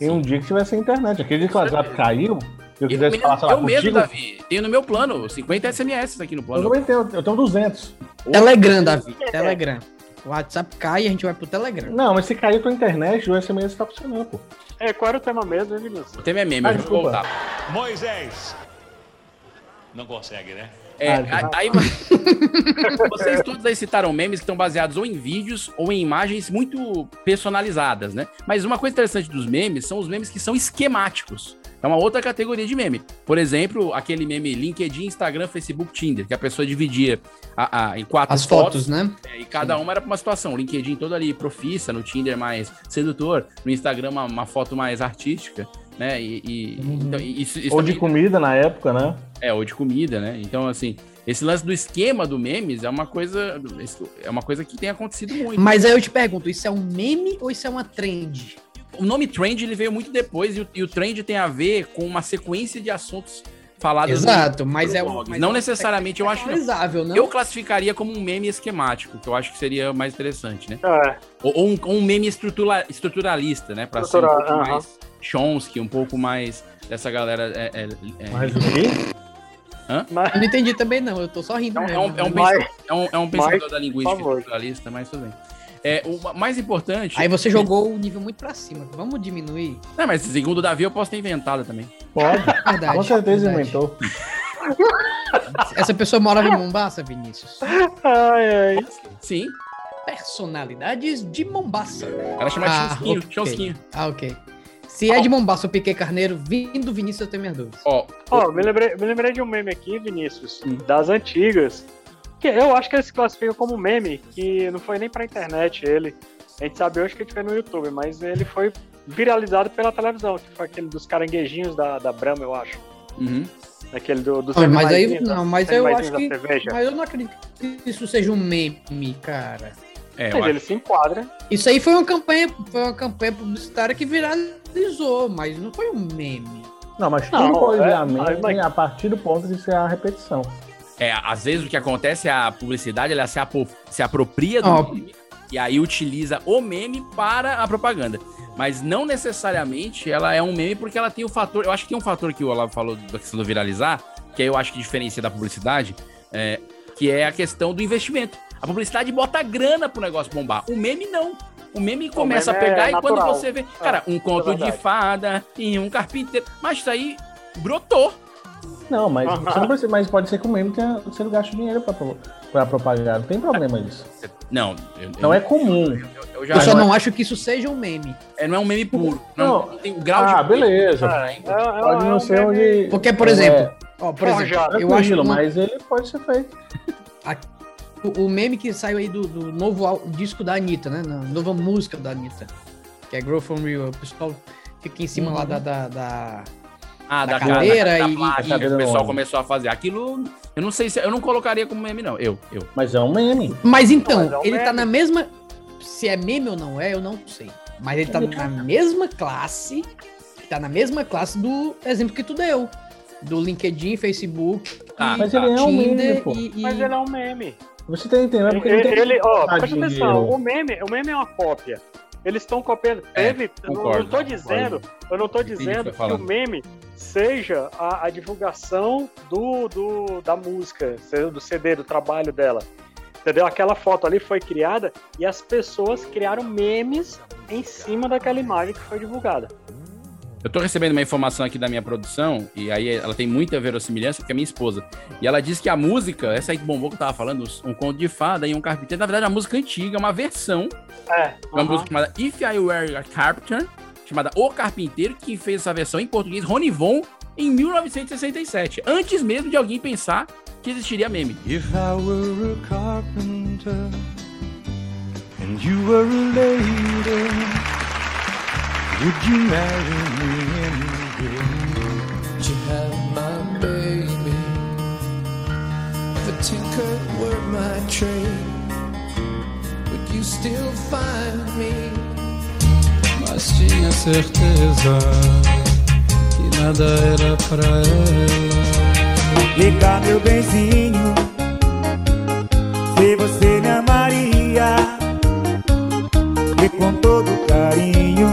C: em um dia que tivesse internet. Aquele dia que o WhatsApp caiu, eu
A: Eu,
C: quisesse falar, sei lá,
A: eu mesmo,
C: contigo,
A: Davi, tenho no meu plano 50 SMS aqui no
C: eu
A: plano.
C: também tenho, eu tenho 200.
D: Telegram, Davi. Telegram. O WhatsApp cai e a gente vai pro Telegram.
C: Não, mas se cair tua internet, o SMS tá funcionando, pô.
E: É, qual era o tema mesmo, hein, Vinícius?
A: O tema é meme,
C: Ah,
A: eu vou
C: desculpa.
A: voltar.
J: Moisés. Não consegue, né?
A: É,
C: Ah,
A: aí vocês todos aí citaram memes que estão baseados ou em vídeos ou em imagens muito personalizadas, né? Mas uma coisa interessante dos memes são os memes que são esquemáticos. É uma outra categoria de meme. Por exemplo, aquele meme LinkedIn, Instagram, Facebook, Tinder, que a pessoa dividia a- a- em quatro
D: As fotos, né?
A: é, e cada uma era pra uma situação. O LinkedIn todo ali profissa, no Tinder mais sedutor, no Instagram uma, uma foto mais artística, né? E, e- então, isso, isso
C: Ou de
A: também-
C: comida na época, né?
A: é, ou de comida, né? Então, assim, esse lance do esquema do memes é uma coisa. É uma coisa que tem acontecido muito.
D: Mas aí eu te pergunto, isso é um meme ou isso é uma trend?
A: O nome trend ele veio muito depois, e o, e o trend tem a ver com uma sequência de assuntos falados.
D: Exato,
A: no-
D: mas é um-
A: blog.
D: mas
A: Não
D: é
A: necessariamente, eu acho. que não.
D: não?
A: Eu classificaria como um meme esquemático, que eu acho que seria mais interessante, né?
E: É,
A: Ou, ou um, ou um meme estrutura, estruturalista, né? Pra ser um pouco
E: aham.
A: mais Chomsky, um pouco mais dessa galera. É, é, é-
C: Mas o quê?
E: mas,
D: Eu não entendi também, não. Eu tô só rindo
A: É um,
D: mesmo.
A: é um- é um
E: Mas-
A: pensador, é um- é um pensador
E: mas,
A: da linguística estruturalista, mas tudo bem. É, o mais importante.
D: Aí você jogou o nível muito pra cima. Vamos diminuir?
A: Não, mas segundo o Davi, eu posso ter inventado também.
C: Pode.
D: Verdade.
C: Com certeza
D: verdade.
C: inventou.
D: Essa pessoa morava em Mombasa, Vinícius.
E: ai, ai.
A: Sim.
D: Personalidades de Mombasa.
A: Ela chama
D: Ah,
A: de Chonsquinho.
D: ok.
A: Chonsquinho.
D: Ah, ok. Se é de Mombasa ou Piquet Carneiro, vindo Vinícius, eu tenho minhas dúvidas.
A: Ó,
E: Ó, me lembrei, me lembrei de um meme aqui, Vinícius,
A: Hum.
E: das antigas. Que eu acho que eles se classificam como meme, que não foi nem pra internet ele. A gente sabe hoje que gente vê no YouTube, mas ele foi viralizado pela televisão, que foi aquele dos caranguejinhos da, da Brahma, eu acho.
A: uhum.
E: Aquele do, dos
D: Ah, mas aí, não, mas eu acho que. Mas eu não acredito que isso seja um meme, cara.
A: É,
E: Mas
A: acho-
E: ele se enquadra.
D: Isso aí foi uma campanha, foi uma campanha publicitária que viralizou, mas não foi um meme.
C: Não, mas
E: Não,
C: tudo pode
E: é,
C: virar
E: mas-
C: meme a partir do ponto de ser a repetição.
A: É, às vezes o que acontece é a publicidade ela se, apo- se apropria do
D: Ó.
A: meme e aí utiliza o meme para a propaganda. Mas não necessariamente ela é um meme porque ela tem o fator. Eu acho que tem um fator que o Olavo falou da questão do viralizar, que aí eu acho que diferencia da publicidade, é, que é a questão do investimento. A publicidade bota grana pro negócio bombar. O meme não. O meme começa
E: meme
A: a pegar
E: é
A: e quando
E: natural.
A: você vê. Cara, um
E: é
A: conto de
E: verdade.
A: fada e um carpinteiro. Mas isso aí brotou.
C: Não, mas você não precisa, mas pode ser que o meme tenha sendo gasto dinheiro pra, pra propagar. Não tem problema isso.
A: Não, eu,
C: Não
A: eu-
C: é comum.
A: eu já
D: Eu só
C: não é-
D: não acho que isso seja um meme.
A: É, não é um meme puro. Não,
C: Não.
A: não tem o grau
C: Ah,
A: de.
C: beleza.
E: É, é,
C: Pode
E: é
C: não ser onde.
D: Porque, por
C: É,
D: exemplo, ó, por exemplo,
E: forjado.
D: eu acho
C: mas ele pode ser feito.
D: o meme que saiu aí do, do novo disco da Anitta, né? Na nova música da Anitta. Que é Grow From Real. O pessoal fica em cima lá da. da, da-
A: Ah,
D: da
A: da,
D: cadeira
A: da,
D: e-
A: plástica,
C: e-
A: que o pessoal começou a fazer. Aquilo, eu não sei se. Eu não colocaria como meme, não. Eu, eu.
C: Mas é um meme.
D: Mas então,
E: Não, mas é um
D: ele tá
E: meme.
D: na mesma. Se é meme ou não é, eu não sei. Mas ele tá na mesma classe. Tá na mesma classe do exemplo que tu deu. Do LinkedIn, Facebook.
A: Tá,
D: e
C: Mas ele é um meme,
D: Tinder
C: pô.
D: e, e-
E: Mas ele é um meme.
C: Você tá entendendo? Porque
E: Ele,
C: tem
E: ele- ó, presta atenção, o meme, o meme é uma cópia. Eles estão copiando.
A: É,
E: Teve, eu não-
A: concordo,
E: tô dizendo, eu não tô
A: que
E: dizendo que
A: tá
E: o meme seja a, a divulgação do, do, da música, seja do CD, do trabalho dela. Entendeu? Aquela foto ali foi criada e as pessoas criaram memes em cima daquela imagem que foi divulgada.
A: Eu tô recebendo uma informação aqui da minha produção, e aí ela tem muita verossimilhança, porque é minha esposa. E ela disse que a música, essa aí que bombou que eu tava falando, um conto de fada e um carpinteiro, na verdade é uma música antiga, uma versão,
E: É,
A: uma
E: aham.
A: música chamada If I Were a Carpenter, chamada O Carpinteiro, que fez essa versão em português, Ronivon, em 1967, antes mesmo de alguém pensar que existiria meme.
M: If I were a carpenter and you were a lady, would you marry me anyway? Would you have my baby? If a tinker were my trade, would you still find me? Mas tinha certeza que nada era pra ela.
N: Liga meu benzinho, se você me amaria, e com todo carinho,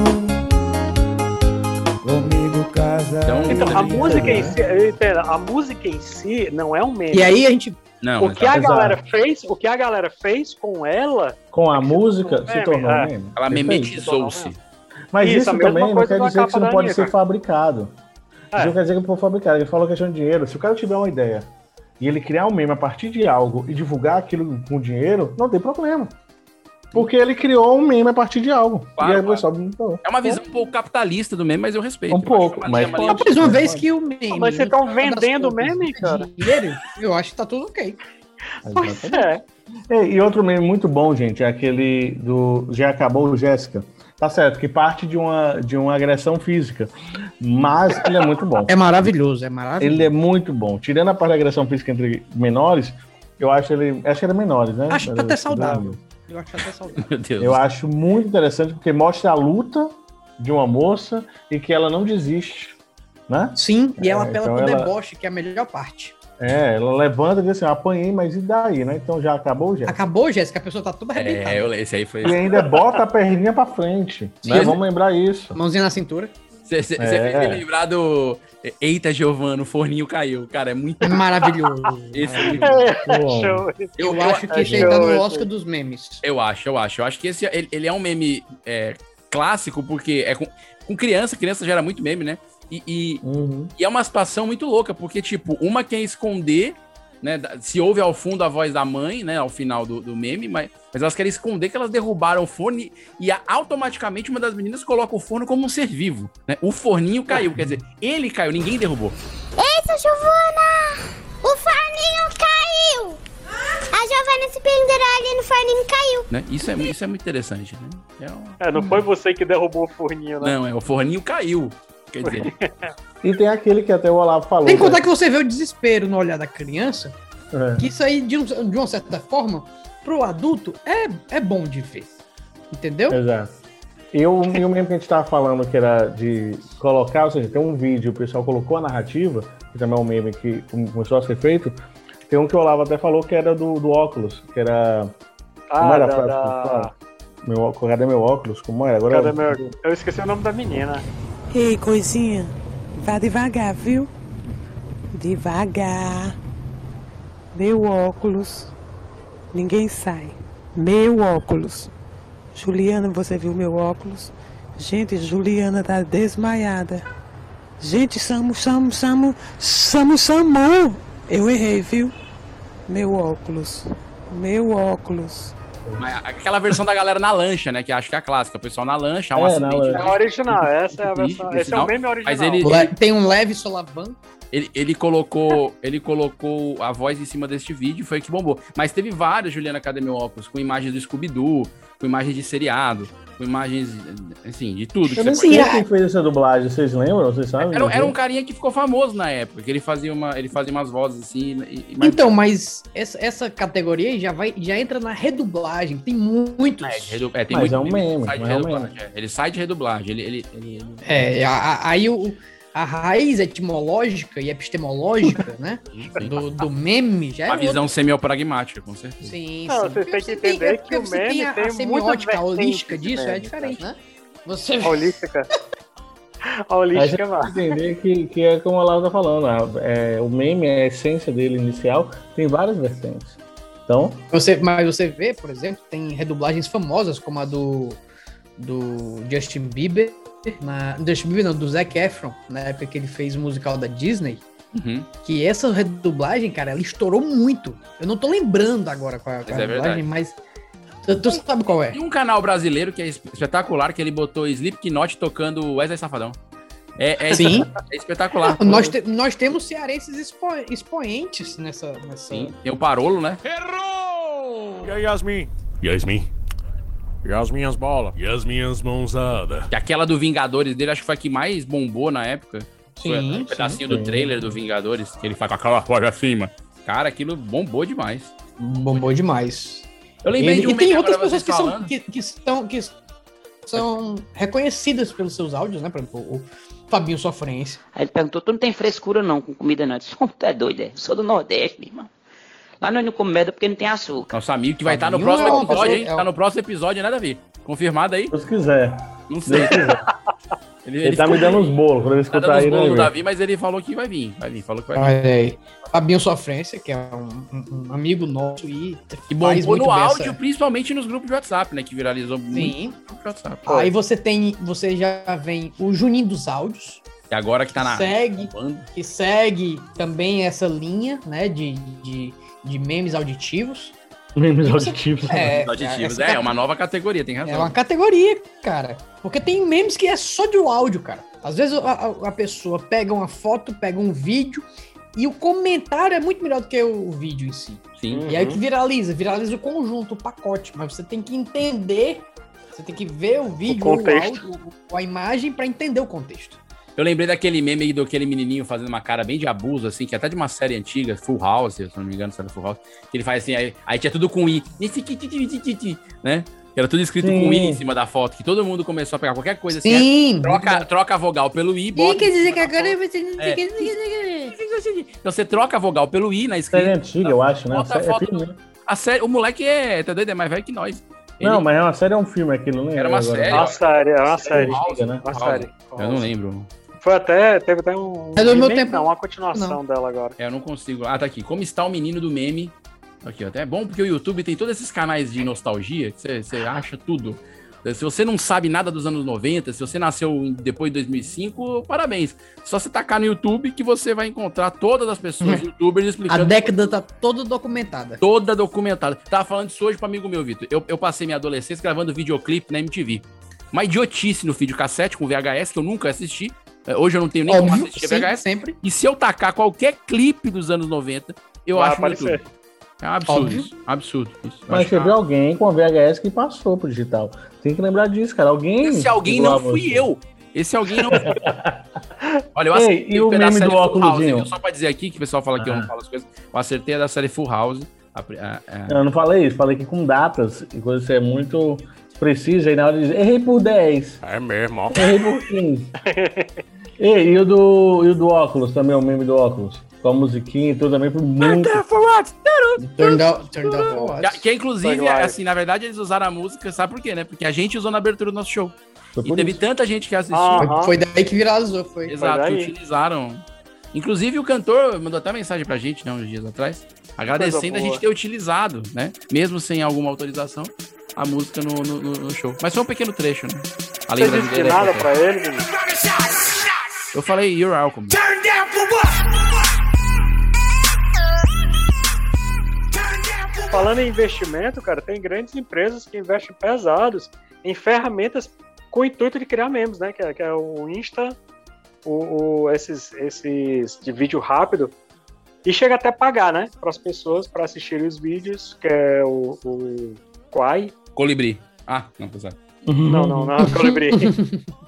N: comigo casa.
E: Então, a música em si, entendo, a música em si não é um meme.
D: E aí a gente.
A: Não,
E: o que a
C: exato.
E: galera fez, o que a galera fez com ela,
C: Com a música, se tornou
E: é.
C: um meme.
A: Ela memetizou-se.
C: Mas
E: Isso,
C: isso, também não quer dizer que isso não pode ser fabricado.
E: É.
C: Isso não quer dizer que for fabricado. Ele falou questão de dinheiro. Se o cara tiver uma ideia e ele criar um meme a partir de algo e divulgar aquilo com dinheiro, não tem problema. Porque ele criou um meme a partir de algo.
A: Claro,
C: e aí o
A: claro.
C: pessoal não falou.
A: É uma visão um pouco capitalista do meme, mas eu respeito.
C: Um
A: Eu acho
C: pouco,
A: uma
C: mas-
A: linha-
D: Mas uma vez que o meme.
E: Mas vocês tão
D: no final das
E: vendendo
D: contas,
E: meme,
D: é
E: cara?
D: Dinheiro, eu acho que tá tudo ok.
E: pois é.
C: É, e outro meme muito bom, gente, é aquele do Já Acabou, Jéssica. Tá certo, que parte de uma, de uma agressão física. Mas ele é muito bom.
D: É maravilhoso, é maravilhoso.
C: Ele é muito bom. Tirando a parte da agressão física entre menores, eu acho ele. Acho que era menores, né?
D: Acho
C: Era-
D: até saudável. Eu acho até saudável.
A: Meu Deus.
C: Eu acho muito interessante porque mostra a luta de uma moça e que ela não desiste. Né?
D: Sim, e ela
C: É,
D: apela
C: então
D: pro
C: ela-
D: deboche, que é a melhor parte.
C: É, ela levanta e diz assim: "Eu apanhei, mas e daí, né? Então já acabou, já.
D: Acabou, Jéssica, a pessoa tá toda arrebentada.
A: É, eu- esse aí foi.
C: E ainda bota a perninha pra frente. Né?
A: Sim.
C: Vamos lembrar isso.
D: Mãozinha na cintura.
A: Você
C: É.
A: fez me lembrar do. Eita, Giovano, o forninho caiu. Cara, é muito.
D: Maravilhoso.
A: Esse é
E: É, show.
D: Eu,
A: Eu-
D: acho que esse aí tá no Oscar dos memes.
A: Eu acho, eu acho. Eu acho que esse ele, ele é um meme é, clássico, porque é com, com criança, criança gera muito meme, né? E, e,
C: Uhum.
A: e é uma situação muito louca, porque, tipo, uma quer esconder, né? Se ouve ao fundo a voz da mãe, né? Ao final do, do meme, mas, mas elas querem esconder que elas derrubaram o fone e a- automaticamente uma das meninas coloca o forno como um ser vivo, né? O forninho caiu, quer dizer, ele caiu, ninguém derrubou.
O: Eita, Giovana! O forninho caiu! A Giovana se pendurou ali no forninho e caiu.
A: Né? Isso, é, isso é muito interessante, né? É um-
E: É, não foi você que derrubou o forninho, né?
A: Não, é o forninho caiu. Quer dizer,
C: E tem aquele que até o Olavo falou.
D: Sem contar
C: né?
D: que você vê o desespero no olhar da criança,
C: É.
D: que isso aí, de, um- de uma certa forma, pro adulto, é, é bom de ver. Entendeu?
C: Exato. Eu, e o mesmo que a gente tava falando que era de colocar, ou seja, tem um vídeo, o pessoal colocou a narrativa, que também é um meme que começou a ser feito. Tem um que o Olavo até falou que era do, do óculos, que era. como
E: Ah,
C: era a
E: da,
C: frase
E: da-?
C: Meu, cadê meu óculos? Como era? Agora
E: Cadê meu... Eu esqueci o nome da menina.
P: Ei, coisinha, vá devagar, viu? Devagar. Meu óculos. Ninguém sai. Meu óculos. Juliana, você viu meu óculos? Gente, Juliana tá desmaiada. Gente, Samu, Samu, Samu, Samu, Samu. Eu errei, viu? Meu óculos. Meu óculos.
A: Mas aquela versão da galera na lancha, né? Que acho que é a clássica. O pessoal na lancha, um
C: É,
A: acidente.
C: lancha.
E: É a original, essa é a versão. Esse é o meme original.
A: Mas ele,
D: Le-
A: ele,
D: Tem um leve solavanco.
A: ele, ele colocou, ele colocou a voz em cima deste vídeo e foi o que bombou. Mas teve vários, Juliana Academy Óculos, com imagens do Scooby-Doo, com imagens de seriado, com imagens, assim, de tudo. que
C: Eu nem sei quem fez essa dublagem, vocês lembram? Vocês sabem?
A: Era, era um carinha que ficou famoso na época, que ele fazia, uma, ele fazia umas vozes assim. e- e- mas-
D: Então, mas essa, essa categoria aí já, vai, já entra na redublagem. Tem muitos.
A: É, redu- é, tem
C: Mas
A: muito
C: é um meme,
A: sai de
C: mas é um
A: redublagem, é. Ele sai de redublagem. Ele, ele, ele- ele-
D: É, aí o, a raiz etimológica e epistemológica, né? Do, do meme já é
A: uma visão
D: outra.
A: semiopragmática, com certeza.
D: Sim,
E: Não,
D: sim.
E: vocês têm que
D: Você
E: entender
D: porque
E: que o
D: você
E: meme
D: a,
E: tem
D: a
E: muitas
D: semiótica
E: vertentes
D: holística disso é
E: meme,
D: diferente,
E: cara.
D: né? Você
E: A holística. A
C: A
E: holística
C: tem que entender que, que é como a Laura tá falando, a- é, o meme, a essência dele inicial, tem várias vertentes. Então,
D: Você, mas você vê, por exemplo, tem redublagens famosas como a do, do Justin Bieber, na, Justin Bieber não, do Zac Efron, na época que ele fez o musical da Disney,
A: Uhum.
D: que essa redublagem, cara, ela estourou muito. Eu não tô lembrando agora qual é a
A: Mas é
D: redublagem, mas tu, tu sabe qual é.
A: Tem um canal brasileiro que é es- espetacular, que ele botou Slipknot tocando Wesley Safadão. É, é,
D: Sim.
A: é espetacular.
D: Nós, te- nós temos cearenses expo- expoentes nessa... nessa...
A: Sim, tem o Parolo, né?
J: E aí, Yasmin? Yasmin? E as minhas bolas? E as minhas mãozadas?
A: Que aquela do Vingadores dele, acho que foi a que mais bombou na época.
D: Sim,
A: Foi um
D: sim.
A: pedacinho do trailer do Vingadores, que ele faz com aquela voz acima. Cara, aquilo bombou demais.
D: Bombou demais.
A: Eu lembrei
D: Ele-
A: de um
D: e tem outras pessoas que são, que, que estão, que são reconhecidas pelos seus áudios, né? Por exemplo, o Fabinho Sofrência.
Q: Aí ele perguntou, tu não tem frescura não com comida não. Eu disse, "Como tu é doido, é? Eu sou do Nordeste, meu irmão. Lá nós não comemos merda porque não tem açúcar.
A: Nosso amigo que vai estar no
D: Fabinho
A: próximo
D: é uma
A: episódio, hein?
D: é
A: Tá no próximo episódio, né, Davi? Confirmado aí?
C: se Deus quiser.
A: Não
C: Se
A: sei.
C: quiser.
A: Ele,
C: Ele, tá me dando uns bolos, quando ele
A: tá
C: escutar
A: dando os
C: aí,
A: bolos
C: né?
A: do
C: ver.
A: Davi, mas ele falou que vai vir. Vai vir, falou que vai vir.
D: Aí. Fabinho Sofrência, que é um, um- amigo nosso e
A: Que bombou
D: muito
A: no
D: bem essa-
A: áudio, principalmente nos grupos de WhatsApp, né? Que viralizou muito
D: Sim.
A: no grupo de WhatsApp.
D: Aí você tem, você já vem o Juninho dos áudios,
A: E agora que tá na.
D: segue, que segue também essa linha, né, de, de, de memes auditivos.
C: Memes
D: E você-
C: auditivos.
D: É,
A: Auditivos.
D: essa
A: É, é uma nova categoria, tem razão.
D: É uma categoria, cara. Porque tem memes que é só de áudio, cara. Às vezes a, a- pessoa pega uma foto, pega um vídeo e o comentário é muito melhor do que o vídeo em si.
A: Sim.
D: E aí o que viraliza? Viraliza o conjunto, o pacote. Mas você tem que entender, você tem que ver o vídeo, o,
E: contexto.
D: áudio, o- a imagem pra entender o contexto.
A: Eu lembrei daquele meme aí daquele menininho fazendo uma cara bem de abuso, assim, que é até de uma série antiga, Full House, se não me engano, série Full House, que ele faz assim, aí, aí tinha tudo com I, né? Que Era tudo escrito com I em cima da foto, que todo mundo começou a pegar qualquer coisa assim,
D: Sim,
A: aí troca, troca a vogal pelo I, bota...
D: quer dizer que agora você não
A: É. Então você troca a vogal pelo I na
C: Série
A: escrita.
C: antiga, eu acho, né?
A: Bota a
C: Série- é
A: foto
C: filme,
A: do-
C: né?
A: A série, o moleque é, tá doido, é mais velho que nós. Ele-
C: Não, mas é uma série é um filme aquilo, né?
A: Era uma
C: Agora.
A: série,
E: É uma série, é uma série.
C: antiga, né?
E: Uma série.
A: Eu não lembro.
E: Foi até, teve até um.
D: É do meu tempo.
E: Não, uma continuação
D: Não.
E: dela agora.
A: É, eu não consigo. Ah, tá aqui. Como está o menino do meme? Aqui, ó. Até é bom porque o YouTube tem todos esses canais de nostalgia que você- acha tudo. Se você não sabe nada dos anos 90, se você nasceu depois de 2005, parabéns. Só você tacar no YouTube que você vai encontrar todas as pessoas, youtubers,
D: A
A: explicando
D: década tá toda documentada.
A: toda documentada. Tava falando isso hoje pro amigo meu, Vitor. Eu, eu passei minha adolescência gravando videoclipe na MTV. Uma idiotice no videocassete com VHS que eu nunca assisti. É, Hoje eu não tenho nem como
D: Óbvio,
A: assistir
D: sim,
A: VHS.
D: sempre.
A: E se eu tacar qualquer clipe dos anos 90, eu
E: Vai
A: acho no
E: aparecer.
A: YouTube. É um absurdo
D: Óbvio.
A: isso. Absurdo isso.
C: Mas
A: acho que
C: viu alguém com a VHS que passou pro digital. Tem que lembrar disso, cara. Alguém.
A: Esse alguém não fui
C: você.
A: eu. Esse alguém não fui eu. Olha, eu
C: Ei,
A: acertei
C: e o meme do
A: Full? House? Só pra dizer aqui, que o pessoal fala que eu não
C: Ah.
A: falo as coisas. Eu acertei a da série Full House. A a- a-
C: Eu não falei isso, falei que com datas e coisa você é muito precisa aí na hora de dizer, errei por 10,
J: É mesmo, ó.
C: errei por 15. Ei, e o do, e o do óculos também, o meme do óculos? Com a musiquinha e tudo também por muito.
D: Turn down, turn down for what?
A: Que, que, inclusive,
E: Foi
A: assim, na verdade, eles usaram a música, sabe por quê, né? Porque a gente usou na abertura do nosso show.
C: Foi
A: E teve
C: isso.
A: tanta gente que assistiu.
E: Aham.
D: Foi, foi daí que viralizou, foi.
A: Exato, que
E: daí.
A: utilizaram. Inclusive, o cantor mandou até mensagem pra gente, né, uns dias atrás, agradecendo a gente ter utilizado, né, mesmo sem alguma autorização, a música no, no- no- show. Mas foi um pequeno trecho, né? Além
E: Você
A: das
E: disse nada
A: da
E: pra ele, menino?
A: Eu falei, you're welcome.
F: Turn down for what? Turn down for
E: falando em investimento, cara, tem grandes empresas que investem pesados em ferramentas com o intuito de criar memes, né? Que é, que é o Insta, o, o- esses, esses de vídeo rápido. E chega até a pagar, né? Para as pessoas para assistirem os vídeos, que é o, o Quai.
A: Colibri. Ah, não, tá certo.
E: Não, não, não, é Colibri.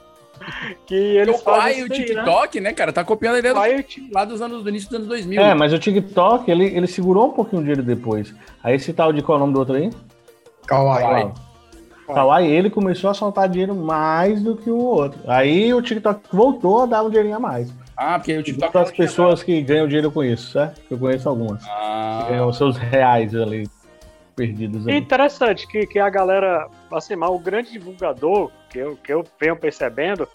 E: que eles
A: o
E: fazem
A: e o
E: isso aí, né?
A: TikTok, né, cara? Tá copiando a ideia do
E: o
A: lá dos anos do início dos anos 2000.
C: É, mas o TikTok, ele, ele segurou um pouquinho dele depois. Aí esse tal de qual é o nome do outro aí?
D: Kawaii.
C: Kawaii, ele começou a soltar dinheiro mais do que o outro. Aí o TikTok voltou a dar um dinheirinho a mais.
A: Ah, porque o TikTok.
C: As pessoas que ganham dinheiro com isso, certo? Eu conheço algumas.
A: Ah.
C: Que ganham seus reais ali perdidos
E: É
C: ali.
E: interessante que, que a galera, assim, mas o grande divulgador que eu, que eu venho percebendo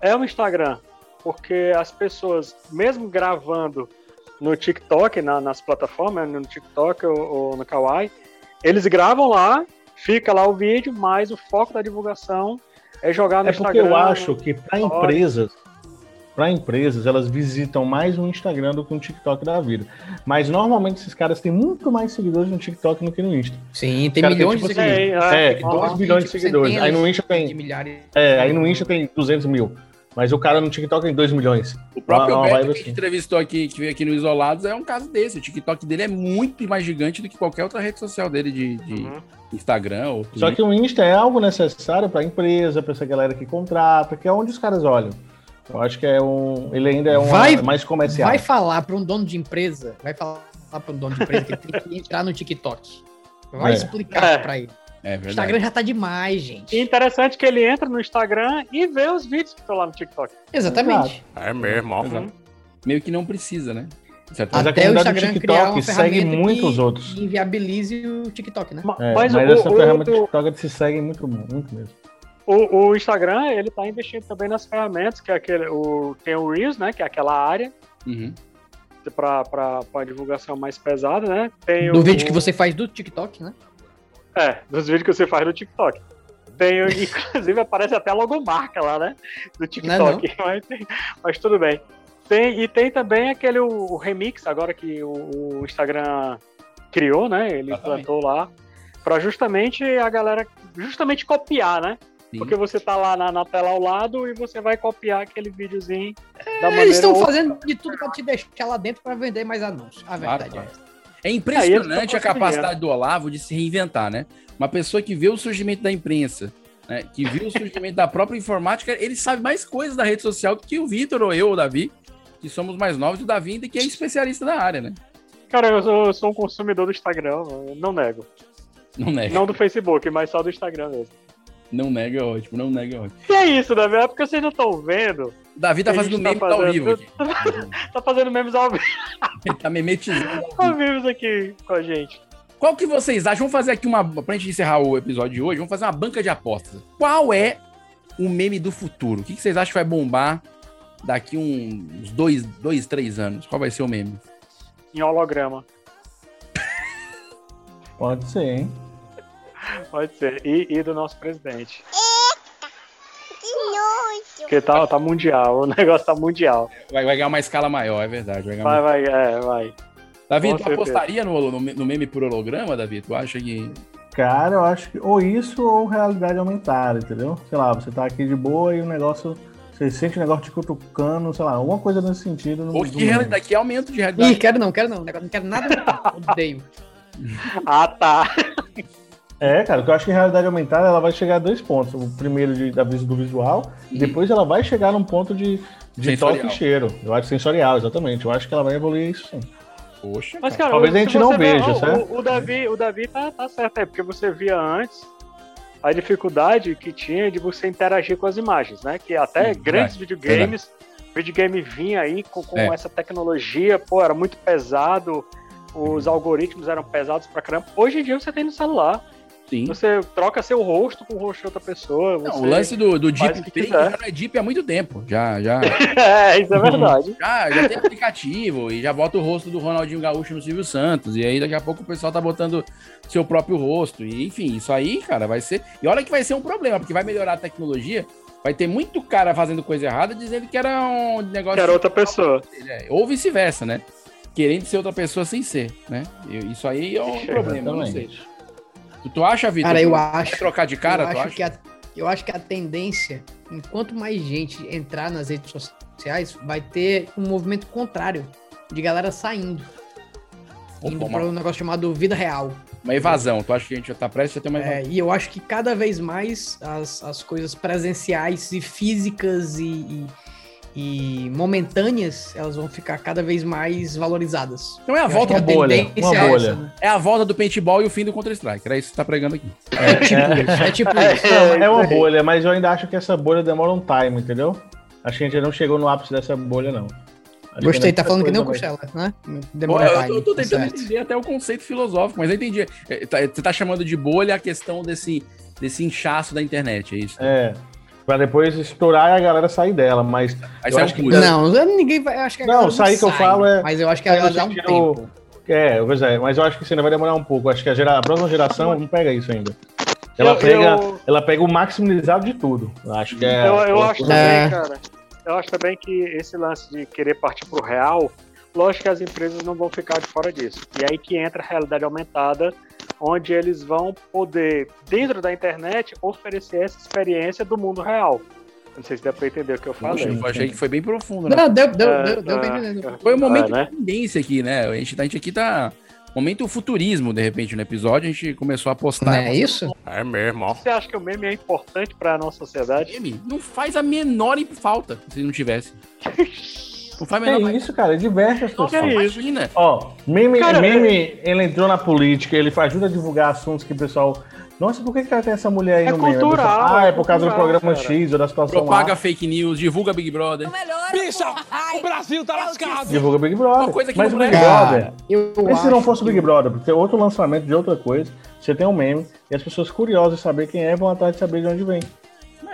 E: é o Instagram. Porque as pessoas, mesmo gravando no TikTok, na- nas plataformas, no TikTok ou, ou no Kawaii, eles gravam lá, fica lá o vídeo, mas o foco da divulgação é jogar no
C: É porque
E: Instagram.
C: eu acho que para empresas, para empresas, elas visitam mais o Instagram do que um TikTok da vida. Mas normalmente esses caras têm muito mais seguidores no TikTok do que no Insta.
D: Sim, tem milhões de
C: tipo assim,
D: seguidores.
C: É,
D: É,
C: 2
D: tipo,
C: milhões de seguidores. Aí no Insta tem.
D: de milhares.
C: É, aí no Insta tem 200 mil. Mas o cara no TikTok tem 2 milhões.
A: O próprio
C: Uma- uma
A: Beto que a entrevistou aqui, que veio aqui no Isolados, é um caso desse. O TikTok dele é muito mais gigante do que qualquer outra rede social dele de, de Instagram ou
C: Só que o Insta é algo necessário para empresa, para essa galera que contrata, que é onde os caras olham. Eu acho que é um. Ele ainda é um
D: Vai-
C: mais comercial.
D: Vai falar para um dono de empresa, vai falar para um dono de empresa que tem que entrar no TikTok. Vai
C: É.
D: explicar
E: É.
D: para ele.
A: É
D: O Instagram já tá demais, gente.
E: E interessante que ele entra no Instagram e vê os vídeos que estão lá no TikTok.
D: Exatamente.
J: É mesmo.
A: Meio que não precisa, né? Certo.
C: Mas a
D: Até o Instagram criar uma
C: TikTok segue
D: ferramenta
C: muito
D: que
C: os outros.
D: inviabilize o TikTok, né?
C: É,
E: Mas
C: mas
E: o-
C: essa
E: o-
C: ferramenta do TikTok eles se seguem muito, muito mesmo.
E: O, o Instagram, ele tá investindo também nas ferramentas, que é aquele, o, tem o Reels, né, que é aquela área
A: Uhum.
E: para divulgação mais pesada, né? Tem
D: Do
E: o,
D: vídeo que você faz do TikTok, né?
E: É, dos vídeos que você faz no TikTok. Tem, o- inclusive aparece até a logomarca lá, né? Do TikTok. Mas, tem- mas tudo bem. Tem, e tem também aquele o, o remix agora que o, o Instagram criou, né? Ele
A: Exatamente.
E: implantou lá para justamente a galera justamente copiar, né?
A: Sim.
E: Porque você tá lá na, na tela ao lado e você vai copiar aquele videozinho da maneira
D: É, Eles estão fazendo de tudo para te deixar lá dentro para vender mais anúncios. A
A: Claro,
D: verdade
A: claro.
D: é essa.
A: É
E: Aí
A: impressionante a capacidade do Olavo de se reinventar, né? Uma pessoa que vê o surgimento da imprensa, né? que viu o surgimento da própria informática, ele sabe mais coisas da rede social que o Vitor ou eu ou o Davi, que somos mais novos, e o Davi ainda que é especialista da área, né?
E: Cara, eu sou, eu sou um consumidor do Instagram, não nego.
A: Não nega.
E: Não do Facebook, mas só do Instagram mesmo.
A: Não nega é ótimo, não nega é ótimo.
E: Que é isso, Davi? É porque vocês não estão vendo.
A: O Davi tá fazendo
E: gente
A: meme tá ao vivo aqui.
E: tá fazendo memes ao vivo,
A: Ele tá memetizando.
E: ao vivo aqui com a gente.
A: Qual que vocês acham? Vamos fazer aqui uma. Pra gente encerrar o episódio de hoje, vamos fazer uma banca de apostas. Qual é o meme do futuro? O que que vocês acham que vai bombar daqui uns dois, dois, três anos? Qual vai ser o meme?
E: Em holograma.
C: Pode ser, hein?
E: Pode ser. E, e do nosso presidente.
O: Que nojo.
E: Porque tá, tá mundial, o negócio tá mundial.
A: Vai, vai ganhar uma escala maior, é verdade. Vai
E: Vai, vai, é, vai.
A: Davi,
E: com
A: tu
E: certeza.
A: apostaria no, no, no meme por holograma, Davi? Tu acha que.
C: Cara, eu acho que ou isso ou realidade aumentada, entendeu? Sei lá, você tá aqui de boa e o negócio. Você sente o negócio te cutucando, sei lá, alguma coisa nesse sentido.
A: Ou que realidade, que aumento de realidade.
D: Ih, quero não, quero não. Não quero nada. Odeio.
E: Ah, tá.
C: É, cara, porque eu acho que a realidade aumentada ela vai chegar a dois pontos. O primeiro de, da do visual, e depois ela vai chegar num ponto de, de
A: Sensorial.
C: toque e cheiro. Eu acho sensorial, exatamente. Eu acho que ela vai evoluir isso sim.
A: Poxa,
E: Mas, cara,
C: Talvez a gente não
E: vê-
C: veja,
E: o-
C: certo?
E: O, o Davi, o Davi tá, tá certo aí, porque você via antes a dificuldade que tinha de você interagir com as imagens, né? Que até
A: Sim,
E: grandes
A: verdade,
E: videogames, videogame vinha aí com, com
A: É.
E: essa tecnologia, pô, era muito pesado, os algoritmos eram pesados pra caramba. Hoje em dia você tem no celular.
A: Sim.
E: Você troca seu rosto com o rosto de outra pessoa.
A: Não,
E: você
A: o lance do, do Fake
E: quiser.
A: já não é Deep há muito tempo. Já, já.
E: É, isso é verdade.
A: Já, já tem aplicativo e já bota o rosto do Ronaldinho Gaúcho no Silvio Santos. E aí daqui a pouco o pessoal tá botando seu próprio rosto. E enfim, isso aí, cara, vai ser. E olha que vai ser um problema, porque vai melhorar a tecnologia. Vai ter muito cara fazendo coisa errada dizendo que era um negócio.
E: Que era outra pessoa.
A: É, ou vice-versa, né? querendo ser outra pessoa sem ser, né? Isso aí é um problema, eu não sei. Tu, tu acha, Vitor?
D: Cara, eu acho.
A: trocar de cara,
D: eu
A: tu
D: acho
A: acha?
D: que a, eu acho que a tendência, enquanto mais gente entrar nas redes sociais, vai ter um movimento contrário de galera saindo. indo para um negócio chamado vida real.
A: Uma evasão. Tu acha que a gente já tá prestes a ter uma evasão?
D: É, e eu acho que cada vez mais as, as coisas presenciais e físicas e, e- e momentâneas, elas vão ficar cada vez mais valorizadas.
A: Então é a
D: Eu
A: volta
D: acho
A: da bolha. Uma
D: é
A: bolha.
D: essa, né?
A: É a volta do paintball e o fim do Counter-Strike. Era isso que você tá pregando aqui.
D: É tipo isso, é tipo isso.
C: Não, é uma bolha, mas eu ainda acho que essa bolha demora um time, entendeu? Acho que a gente ainda não chegou no ápice dessa bolha, não.
D: Gostei, tá falando que nem o Costela, né?
A: Pô,
D: Demora
A: eu, tô, eu tô
D: tá
A: tentando
D: certo.
A: entender até o conceito filosófico, mas eu entendi. É, tá- Você tá chamando de bolha a questão desse, desse inchaço da internet, é isso?
C: É. Pra depois estourar e a galera sair dela, mas.
A: Aí
C: eu acho que.
D: Não, ninguém vai. Acho que a
C: Não, sair que eu falo é-
D: Mas eu acho que a
C: é no
D: galera dá um tempo.
C: É, pois é, mas eu acho que isso ainda vai demorar um pouco. Acho que a, gera- a próxima geração não pega isso ainda. Ela,
E: Eu-
C: pega,
E: eu-
C: ela pega o maximizado de tudo. Eu Acho que é.
E: eu, eu acho também,
D: É.
E: cara. Eu acho também que esse lance de querer partir pro real, lógico que as empresas não vão ficar de fora disso. E aí que entra a realidade aumentada, onde eles vão poder, dentro da internet, oferecer essa experiência do mundo real. Não sei se dá pra entender o que eu falei.
A: Poxa, eu achei que foi bem profundo, né?
D: Não, deu, deu,
E: É,
D: deu, deu pra entender.
E: é.
A: Foi um momento
E: É, né?
A: de tendência aqui, né? A gente, a gente aqui tá. Momento futurismo, de repente, no episódio, a gente começou a postar.
D: Não é isso?
J: É mesmo.
E: Você acha que o meme é importante pra nossa sociedade?
A: Meme não faz a menor falta se não tivesse. Não faz menor
C: É isso, cara, diverte as pessoas.
E: É isso?
A: Imagina.
C: Ó, meme,
E: Cara,
C: meme ele entrou na política, ele ajuda a divulgar assuntos que o pessoal. Nossa, por que, que ela tem essa mulher aí
E: É
C: no meme?
E: cultural,
C: A pessoa, ah,
E: é
C: é por causa do programa
E: cara.
C: X ou da situação
A: Propaga
C: lá.
A: fake news, divulga Big Brother.
J: Bicha, o Brasil tá lascado.
C: Divulga Big Brother.
A: Uma coisa que
C: Mas
A: não
C: o Big
A: presta.
C: Brother.
D: Eu
C: Mas se não fosse o Big Brother, porque é outro lançamento de outra coisa, você tem um meme e as pessoas curiosas de saber quem é vão atrás de saber de onde vem.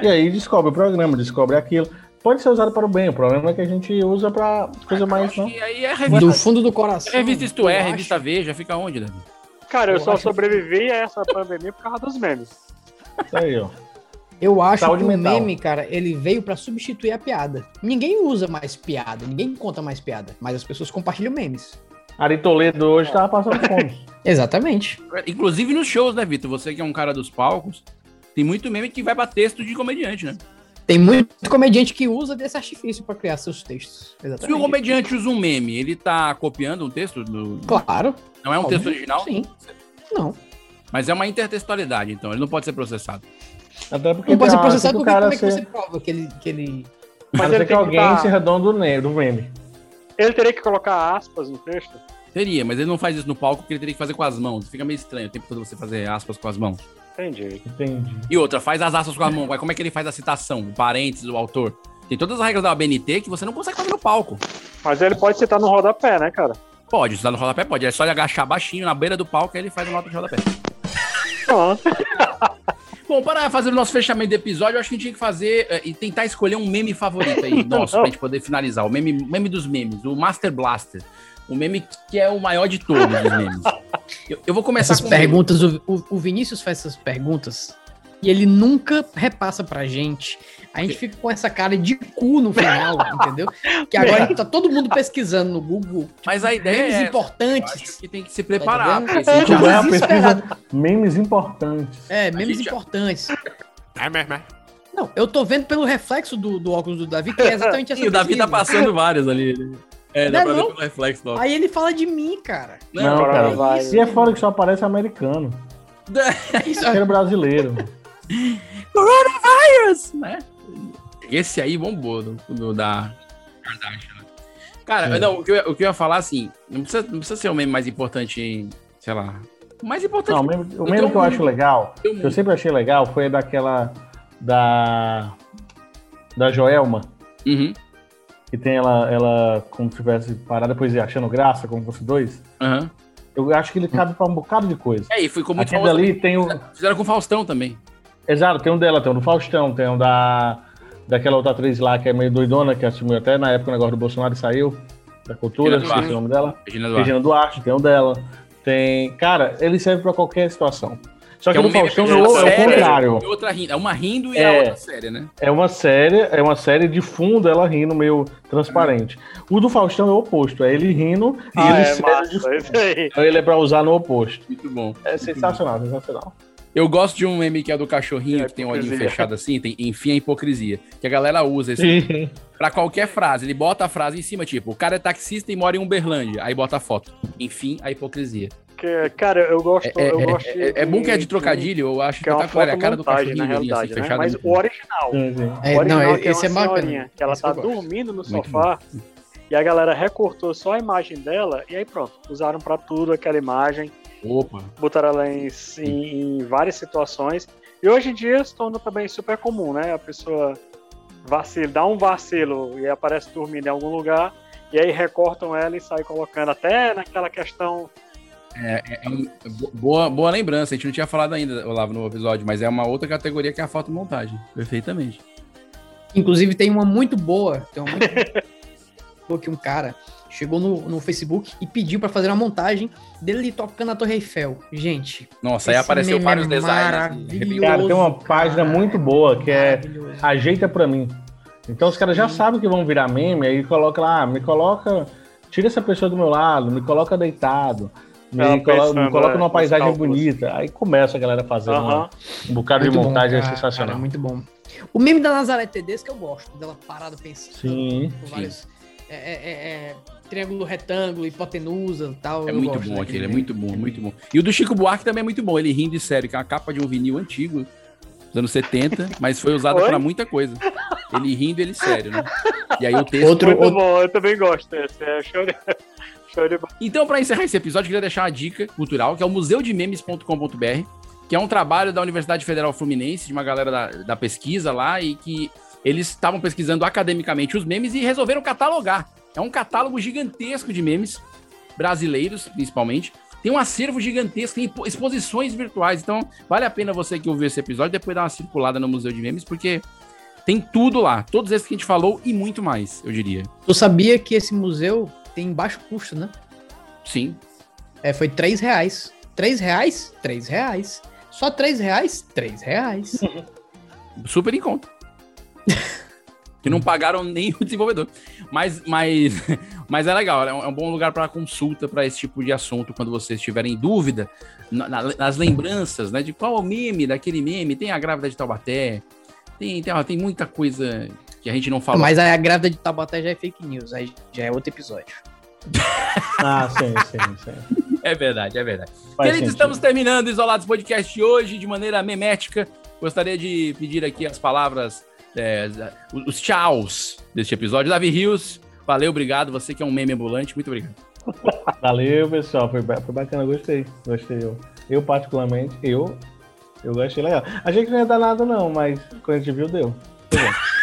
C: E aí descobre o programa, descobre aquilo. Pode ser usado para o bem, o problema é que a gente usa para coisa mais. Não.
A: E aí é revista.
D: Do fundo do coração.
A: Revista Isto É, revista Veja, fica onde, Davi?
E: Cara, eu,
D: Eu
E: só sobrevivi a essa pandemia por causa dos memes.
C: Isso aí, ó.
D: Eu acho
C: Saúde
D: que
C: mental.
D: o meme, cara, ele veio pra substituir a piada. Ninguém usa mais piada, ninguém conta mais piada, mas as pessoas compartilham memes.
C: Ari Toledo hoje tava passando fome.
D: Exatamente.
A: Inclusive nos shows, né, Vitor? Você que é um cara dos palcos, tem muito meme que vai pra texto de comediante, né?
D: Tem muito comediante que usa desse artifício pra criar seus textos.
A: Se o
D: Exatamente.
A: comediante usa um meme, ele tá copiando um texto do.
D: Claro.
A: Não é um
D: Óbvio,
A: texto original?
D: Sim. Não.
A: Mas é uma intertextualidade, então ele não pode ser processado.
C: Até porque
D: Não pode ser processado porque
C: cara
D: como é que você prova que ele. Que ele...
E: Mas
C: não
E: ele
C: que alguém
E: tá-
C: se redondo do meme.
E: Ele teria que colocar aspas no texto?
A: Teria, mas ele não faz isso no palco porque ele teria que fazer com as mãos. Fica meio estranho o tempo todo você fazer aspas com as mãos.
E: Entendi.
C: Entendi.
A: E outra, faz as aspas com as mãos. Mas como é que ele faz a citação? O parênteses, o autor. Tem todas as regras da ABNT que você não consegue fazer no palco.
E: Mas ele pode citar no rodapé, né, cara?
A: Pode, tá no rodapé, pode. É só ele agachar baixinho na beira do palco e ele faz a nota de rodapé.
E: Pronto.
A: Bom, para fazer o nosso fechamento do episódio, eu acho que a gente tinha que fazer eh, e tentar escolher um meme favorito aí, nosso, pra gente poder finalizar. O meme, meme dos memes, o Master Blaster. O meme que é o maior de todos os memes. Eu, eu vou começar
D: Essas
A: com
D: perguntas, o, o- o Vinícius faz essas perguntas e ele nunca repassa pra gente. A gente fica com essa cara de cu no final, entendeu? Que agora tá todo mundo pesquisando no Google. tipo,
A: Mas a ideia
D: memes
A: é-
D: importantes.
A: Que tem que se preparar.
D: Tá
A: a
C: é uma
D: desesperado.
C: pesquisa memes importantes.
D: É, memes
A: gente
D: importantes.
J: É mesmo, é.
D: Não, eu tô vendo pelo reflexo do, do óculos do Davi, que é exatamente essa
A: Sim, o Davi tá passando vários ali. É, dá
D: Não é
A: pra ver
D: não?
A: pelo reflexo do
D: Aí ele fala de mim, cara.
C: Não,
E: agora
C: cara.
E: vai.
C: E é fora que só aparece americano.
D: Isso,
C: Era brasileiro.
A: Coronavirus, né? Esse aí bombou do, do da Kardashian. né? Cara,
C: Sim.
A: não, o que, eu, o que eu ia falar assim, não precisa, não precisa ser o meme mais importante, sei lá. O mais importante.
C: Não, o meme, o meme que eu acho legal, que eu sempre achei legal, foi daquela. Da. Da Joelma,
A: Uhum,
C: que tem ela, ela como se tivesse parado depois achando graça, como fosse dois.
A: aham.
C: Eu acho que ele cabe pra um bocado de coisa.
A: É, e ficou muito famoso.
C: ali tem o.
A: Fizeram com o Faustão também.
C: Exato, tem um dela, tem um do Faustão, tem um da. Daquela outra atriz lá que é meio doidona, que assumiu até na época o negócio do Bolsonaro e saiu da cultura, esqueci o nome dela.
A: Regina Duarte.
C: Regina Duarte, tem um dela. Tem. Cara, ele serve pra qualquer situação. Só que,
A: é um
C: no
A: meme
C: Faustão é o-
A: uma
C: é o
A: série
C: contrário.
A: e outra rindo. É uma rindo e
C: É.
A: a outra séria, né?
C: É uma série, é uma série de fundo, ela rindo meio transparente. O do Faustão é o oposto, é ele rindo e
E: Ah,
C: ele
E: é massa,
C: de
E: isso
C: fundo.
E: aí.
C: Então ele é pra usar no oposto.
A: Muito bom.
C: É sensacional, sensacional.
A: Eu gosto de um meme que é do cachorrinho que tem o olhinho fechado assim, tem enfim a hipocrisia. Que a galera usa esse pra qualquer frase. Ele bota a frase em cima, tipo, o cara é taxista e mora em Uberlândia. Aí bota a foto. Enfim, a hipocrisia.
E: Que, cara, eu gosto,
A: É, é,
E: eu
A: é,
E: gosto
A: é- é bom que é de trocadilho, eu acho
E: que é uma
A: espetacular. É a cara do
E: fotomontagem, na
A: assim,
E: realidade, né?
A: fechado.
E: Mas
A: muito
E: o
A: bom.
E: original.
D: É,
E: o original
D: não,
E: que
D: esse é
E: uma
D: bacana.
E: senhorinha, Que ela
D: Esse
E: tá dormindo no
A: Muito
E: sofá e a galera recortou só a imagem dela e aí pronto, usaram pra tudo aquela imagem,
A: Opa.
E: botaram ela em, em- em várias situações. E hoje em dia se torna também super comum, né? A pessoa vacila, dá um vacilo e aparece dormindo em algum lugar e aí recortam ela e saem colocando até naquela questão
A: É, é- é bo- boa, boa lembrança. A gente não tinha falado ainda, Olavo, no episódio, mas é uma outra categoria que é a fotomontagem. Perfeitamente.
D: Inclusive tem uma muito boa, tem uma muito boa que um cara chegou no, no Facebook e pediu pra fazer uma montagem dele tocando a Torre Eiffel. Gente.
A: Nossa, aí apareceu
D: meme
A: vários
D: é
A: designs.
D: Maravilhoso.
C: Cara, tem uma página muito boa que é Ajeita Pra Mim. Então os caras já sabem que vão virar meme, aí coloca lá, ah, me coloca, tira essa pessoa do meu lado, me coloca deitado, me, colo- coloca
E: é,
C: numa paisagem
E: cálculos.
C: bonita. Aí começa a galera fazendo uma-
E: Aham.
C: um bocado de
D: Muito bom,
C: montagem é
D: cara,
C: sensacional.
D: cara, muito bom. O meme da Nazaré Tedesco que eu gosto, dela parada pensando.
C: Sim,
D: com
C: sim.
D: vários, é, é, é, é, triângulo, retângulo, hipotenusa e tal.
A: É muito bom aquele, é muito bom, muito bom. E o do Chico Buarque também é muito bom, ele rindo de sério, que é uma capa de um vinil antigo, dos anos 70, mas foi usado pra muita coisa. Ele rindo e ele sério, né? E aí o texto...
E: muito bom, eu também gosto desse. É de, show de bola.
A: Então, para encerrar esse episódio, eu queria deixar uma dica cultural, que é o museudememes.com.br, que é um trabalho da Universidade Federal Fluminense, de uma galera da, da pesquisa lá, e que eles estavam pesquisando academicamente os memes e resolveram catalogar. É um catálogo gigantesco de memes, brasileiros principalmente. Tem um acervo gigantesco, tem expo- exposições virtuais. Então, vale a pena você que ouviu esse episódio depois dar uma circulada no Museu de Memes, porque tem tudo lá. Todos esses que a gente falou e muito mais, eu diria.
D: Tu sabia que esse museu tem baixo custo, né?
A: Sim.
D: É, foi 3 reais. 3 reais? 3 reais. Só 3 reais? 3 reais.
A: super em conta. que não pagaram nem o desenvolvedor. Mas, mas, mas é legal, é um, é bom lugar para consulta para esse tipo de assunto quando vocês estiverem em dúvida na- na- nas lembranças, né? De qual o meme daquele meme. Tem a grávida de Taubaté, tem, tem, ó, tem muita coisa que a gente não falou.
D: Mas aí a grávida de Tabaté já é fake news, aí já é outro episódio.
C: Ah, sim, sim, sim.
A: É verdade, é verdade.
C: Faz
A: Queridos,
C: sentido.
A: estamos terminando o Isolados Podcast hoje de maneira memética. Gostaria de pedir aqui as palavras, é, os tchauz deste episódio. Davi Rios, valeu, obrigado. Você que é um meme ambulante, muito obrigado.
C: Valeu, pessoal. Foi, foi bacana, gostei. Gostei. Eu, eu particularmente, eu, eu gostei legal. Achei que não ia dar nada, não, mas quando a gente viu, deu. Foi bom.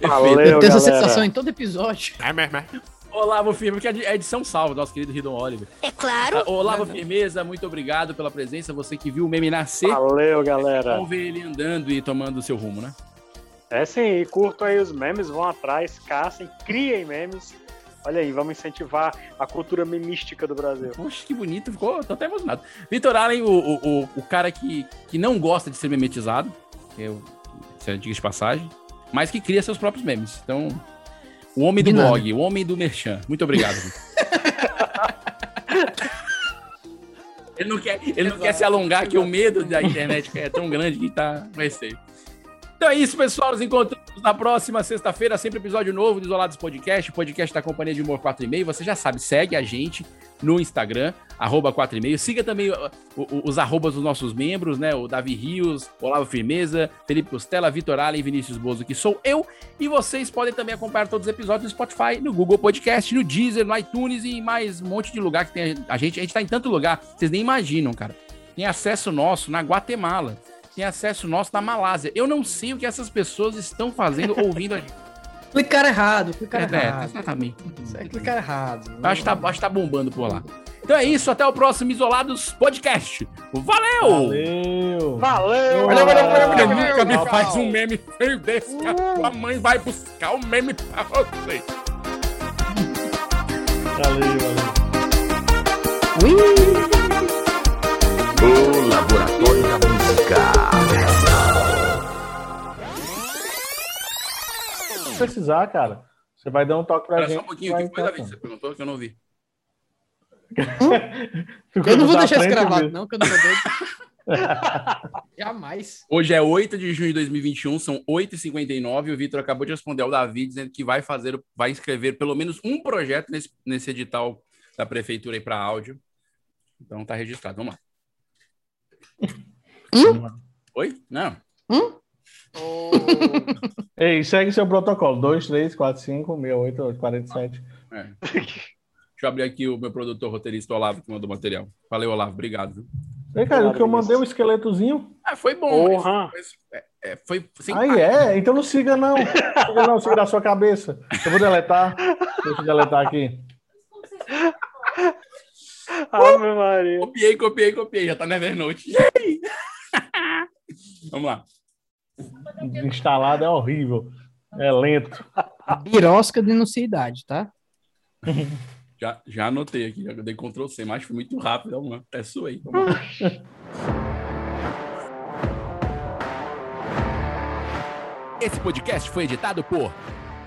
E: Valeu,
D: Eu tenho essa sensação em todo episódio.
J: É mesmo, é.
A: Olavo Firme, que é edição salva, nosso querido Ridon Oliver.
O: É claro.
A: Ah, Olavo Firmeza, muito obrigado pela presença. Você que viu o meme nascer.
E: Valeu, galera.
A: Vamos ver ele andando e tomando o seu rumo, né?
E: É sim, curtam aí os memes, vão atrás, caçem, criem memes. Olha aí, vamos incentivar a cultura memística do Brasil.
A: Poxa, que bonito, ficou, tô até emocionado. Vitor Allen, o, o, o, o cara que, que não gosta de ser memetizado, que eu, isso é diga de passagem, mas que cria seus próprios memes. Então, o homem do blog, o homem do merchan. Muito obrigado. Ele não quer, ele não quer se alongar, que o medo da internet é tão grande que tá com receio. Então é isso, pessoal. Nos encontramos na próxima sexta-feira, sempre episódio novo do Isolados Podcast, podcast da Companhia de Humor 4 e meio. Você já sabe, segue a gente no Instagram, arroba 4 e meio. Siga também os arrobas dos nossos membros, né? O Davi Rios, Olavo Firmeza, Felipe Costela, Vitor Allen, Vinícius Bozo, que sou eu. E vocês podem também acompanhar todos os episódios no Spotify, no Google Podcast, no Deezer, no iTunes e mais um monte de lugar que tem a gente. A gente tá em tanto lugar, vocês nem imaginam, cara. Tem acesso nosso na Guatemala. Tem acesso nosso na Malásia. Eu não sei o que essas pessoas estão fazendo ouvindo a gente.
D: Clicar errado, clicar
A: É,
D: errado.
A: exatamente.
D: Isso é clicar errado.
A: Acho que, tá, acho que tá bombando por lá. Então é isso, até o próximo Isolados Podcast. Valeu!
C: Valeu!
E: Valeu!
A: Valeu, valeu, valeu,
E: valeu,
A: Nunca me
E: valeu.
A: faz um meme feio desse, que a tua mãe vai buscar o meme pra você.
C: Valeu, valeu.
D: Ui!
K: O Laboratório da Música.
C: Precisar, cara. Você vai dar um toque pra gente.
A: Só um pouquinho, que? Você perguntou que eu não
D: eu não vou deixar
C: esse
D: gravado, não, que eu não vou Jamais.
A: Hoje é 8 de junho de 2021, são 8h59. O Vitor acabou de responder ao Davi dizendo que vai fazer, vai escrever pelo menos um projeto nesse, nesse edital da prefeitura aí para áudio. Então tá registrado. Vamos lá. Oi? Não.
C: Ei, segue seu protocolo. 2, 3, 4, 5, 6, 8, 8, 47.
A: É. Deixa eu abrir aqui o meu produtor roteirista Olavo que mandou material. Valeu, Olavo, obrigado. viu?
C: Ei, cara, o que eu mandei um esqueletozinho.
A: Ah, foi bom.
C: Porra.
A: mas- mas- é, é, foi sem
C: Aí
A: impacto.
C: é, então não siga não. Siga não, siga da sua cabeça. Eu vou deletar. Deixa eu deletar aqui.
E: Ave Maria.
A: Copiei, copiei, copiei. Já tá no Evernote. Vamos lá.
C: Instalado é horrível. É lento.
D: Birosca denuncia idade, tá?
A: Já, já anotei aqui, já dei Ctrl C, mas foi muito rápido. Lá. Até suei. Esse podcast foi editado por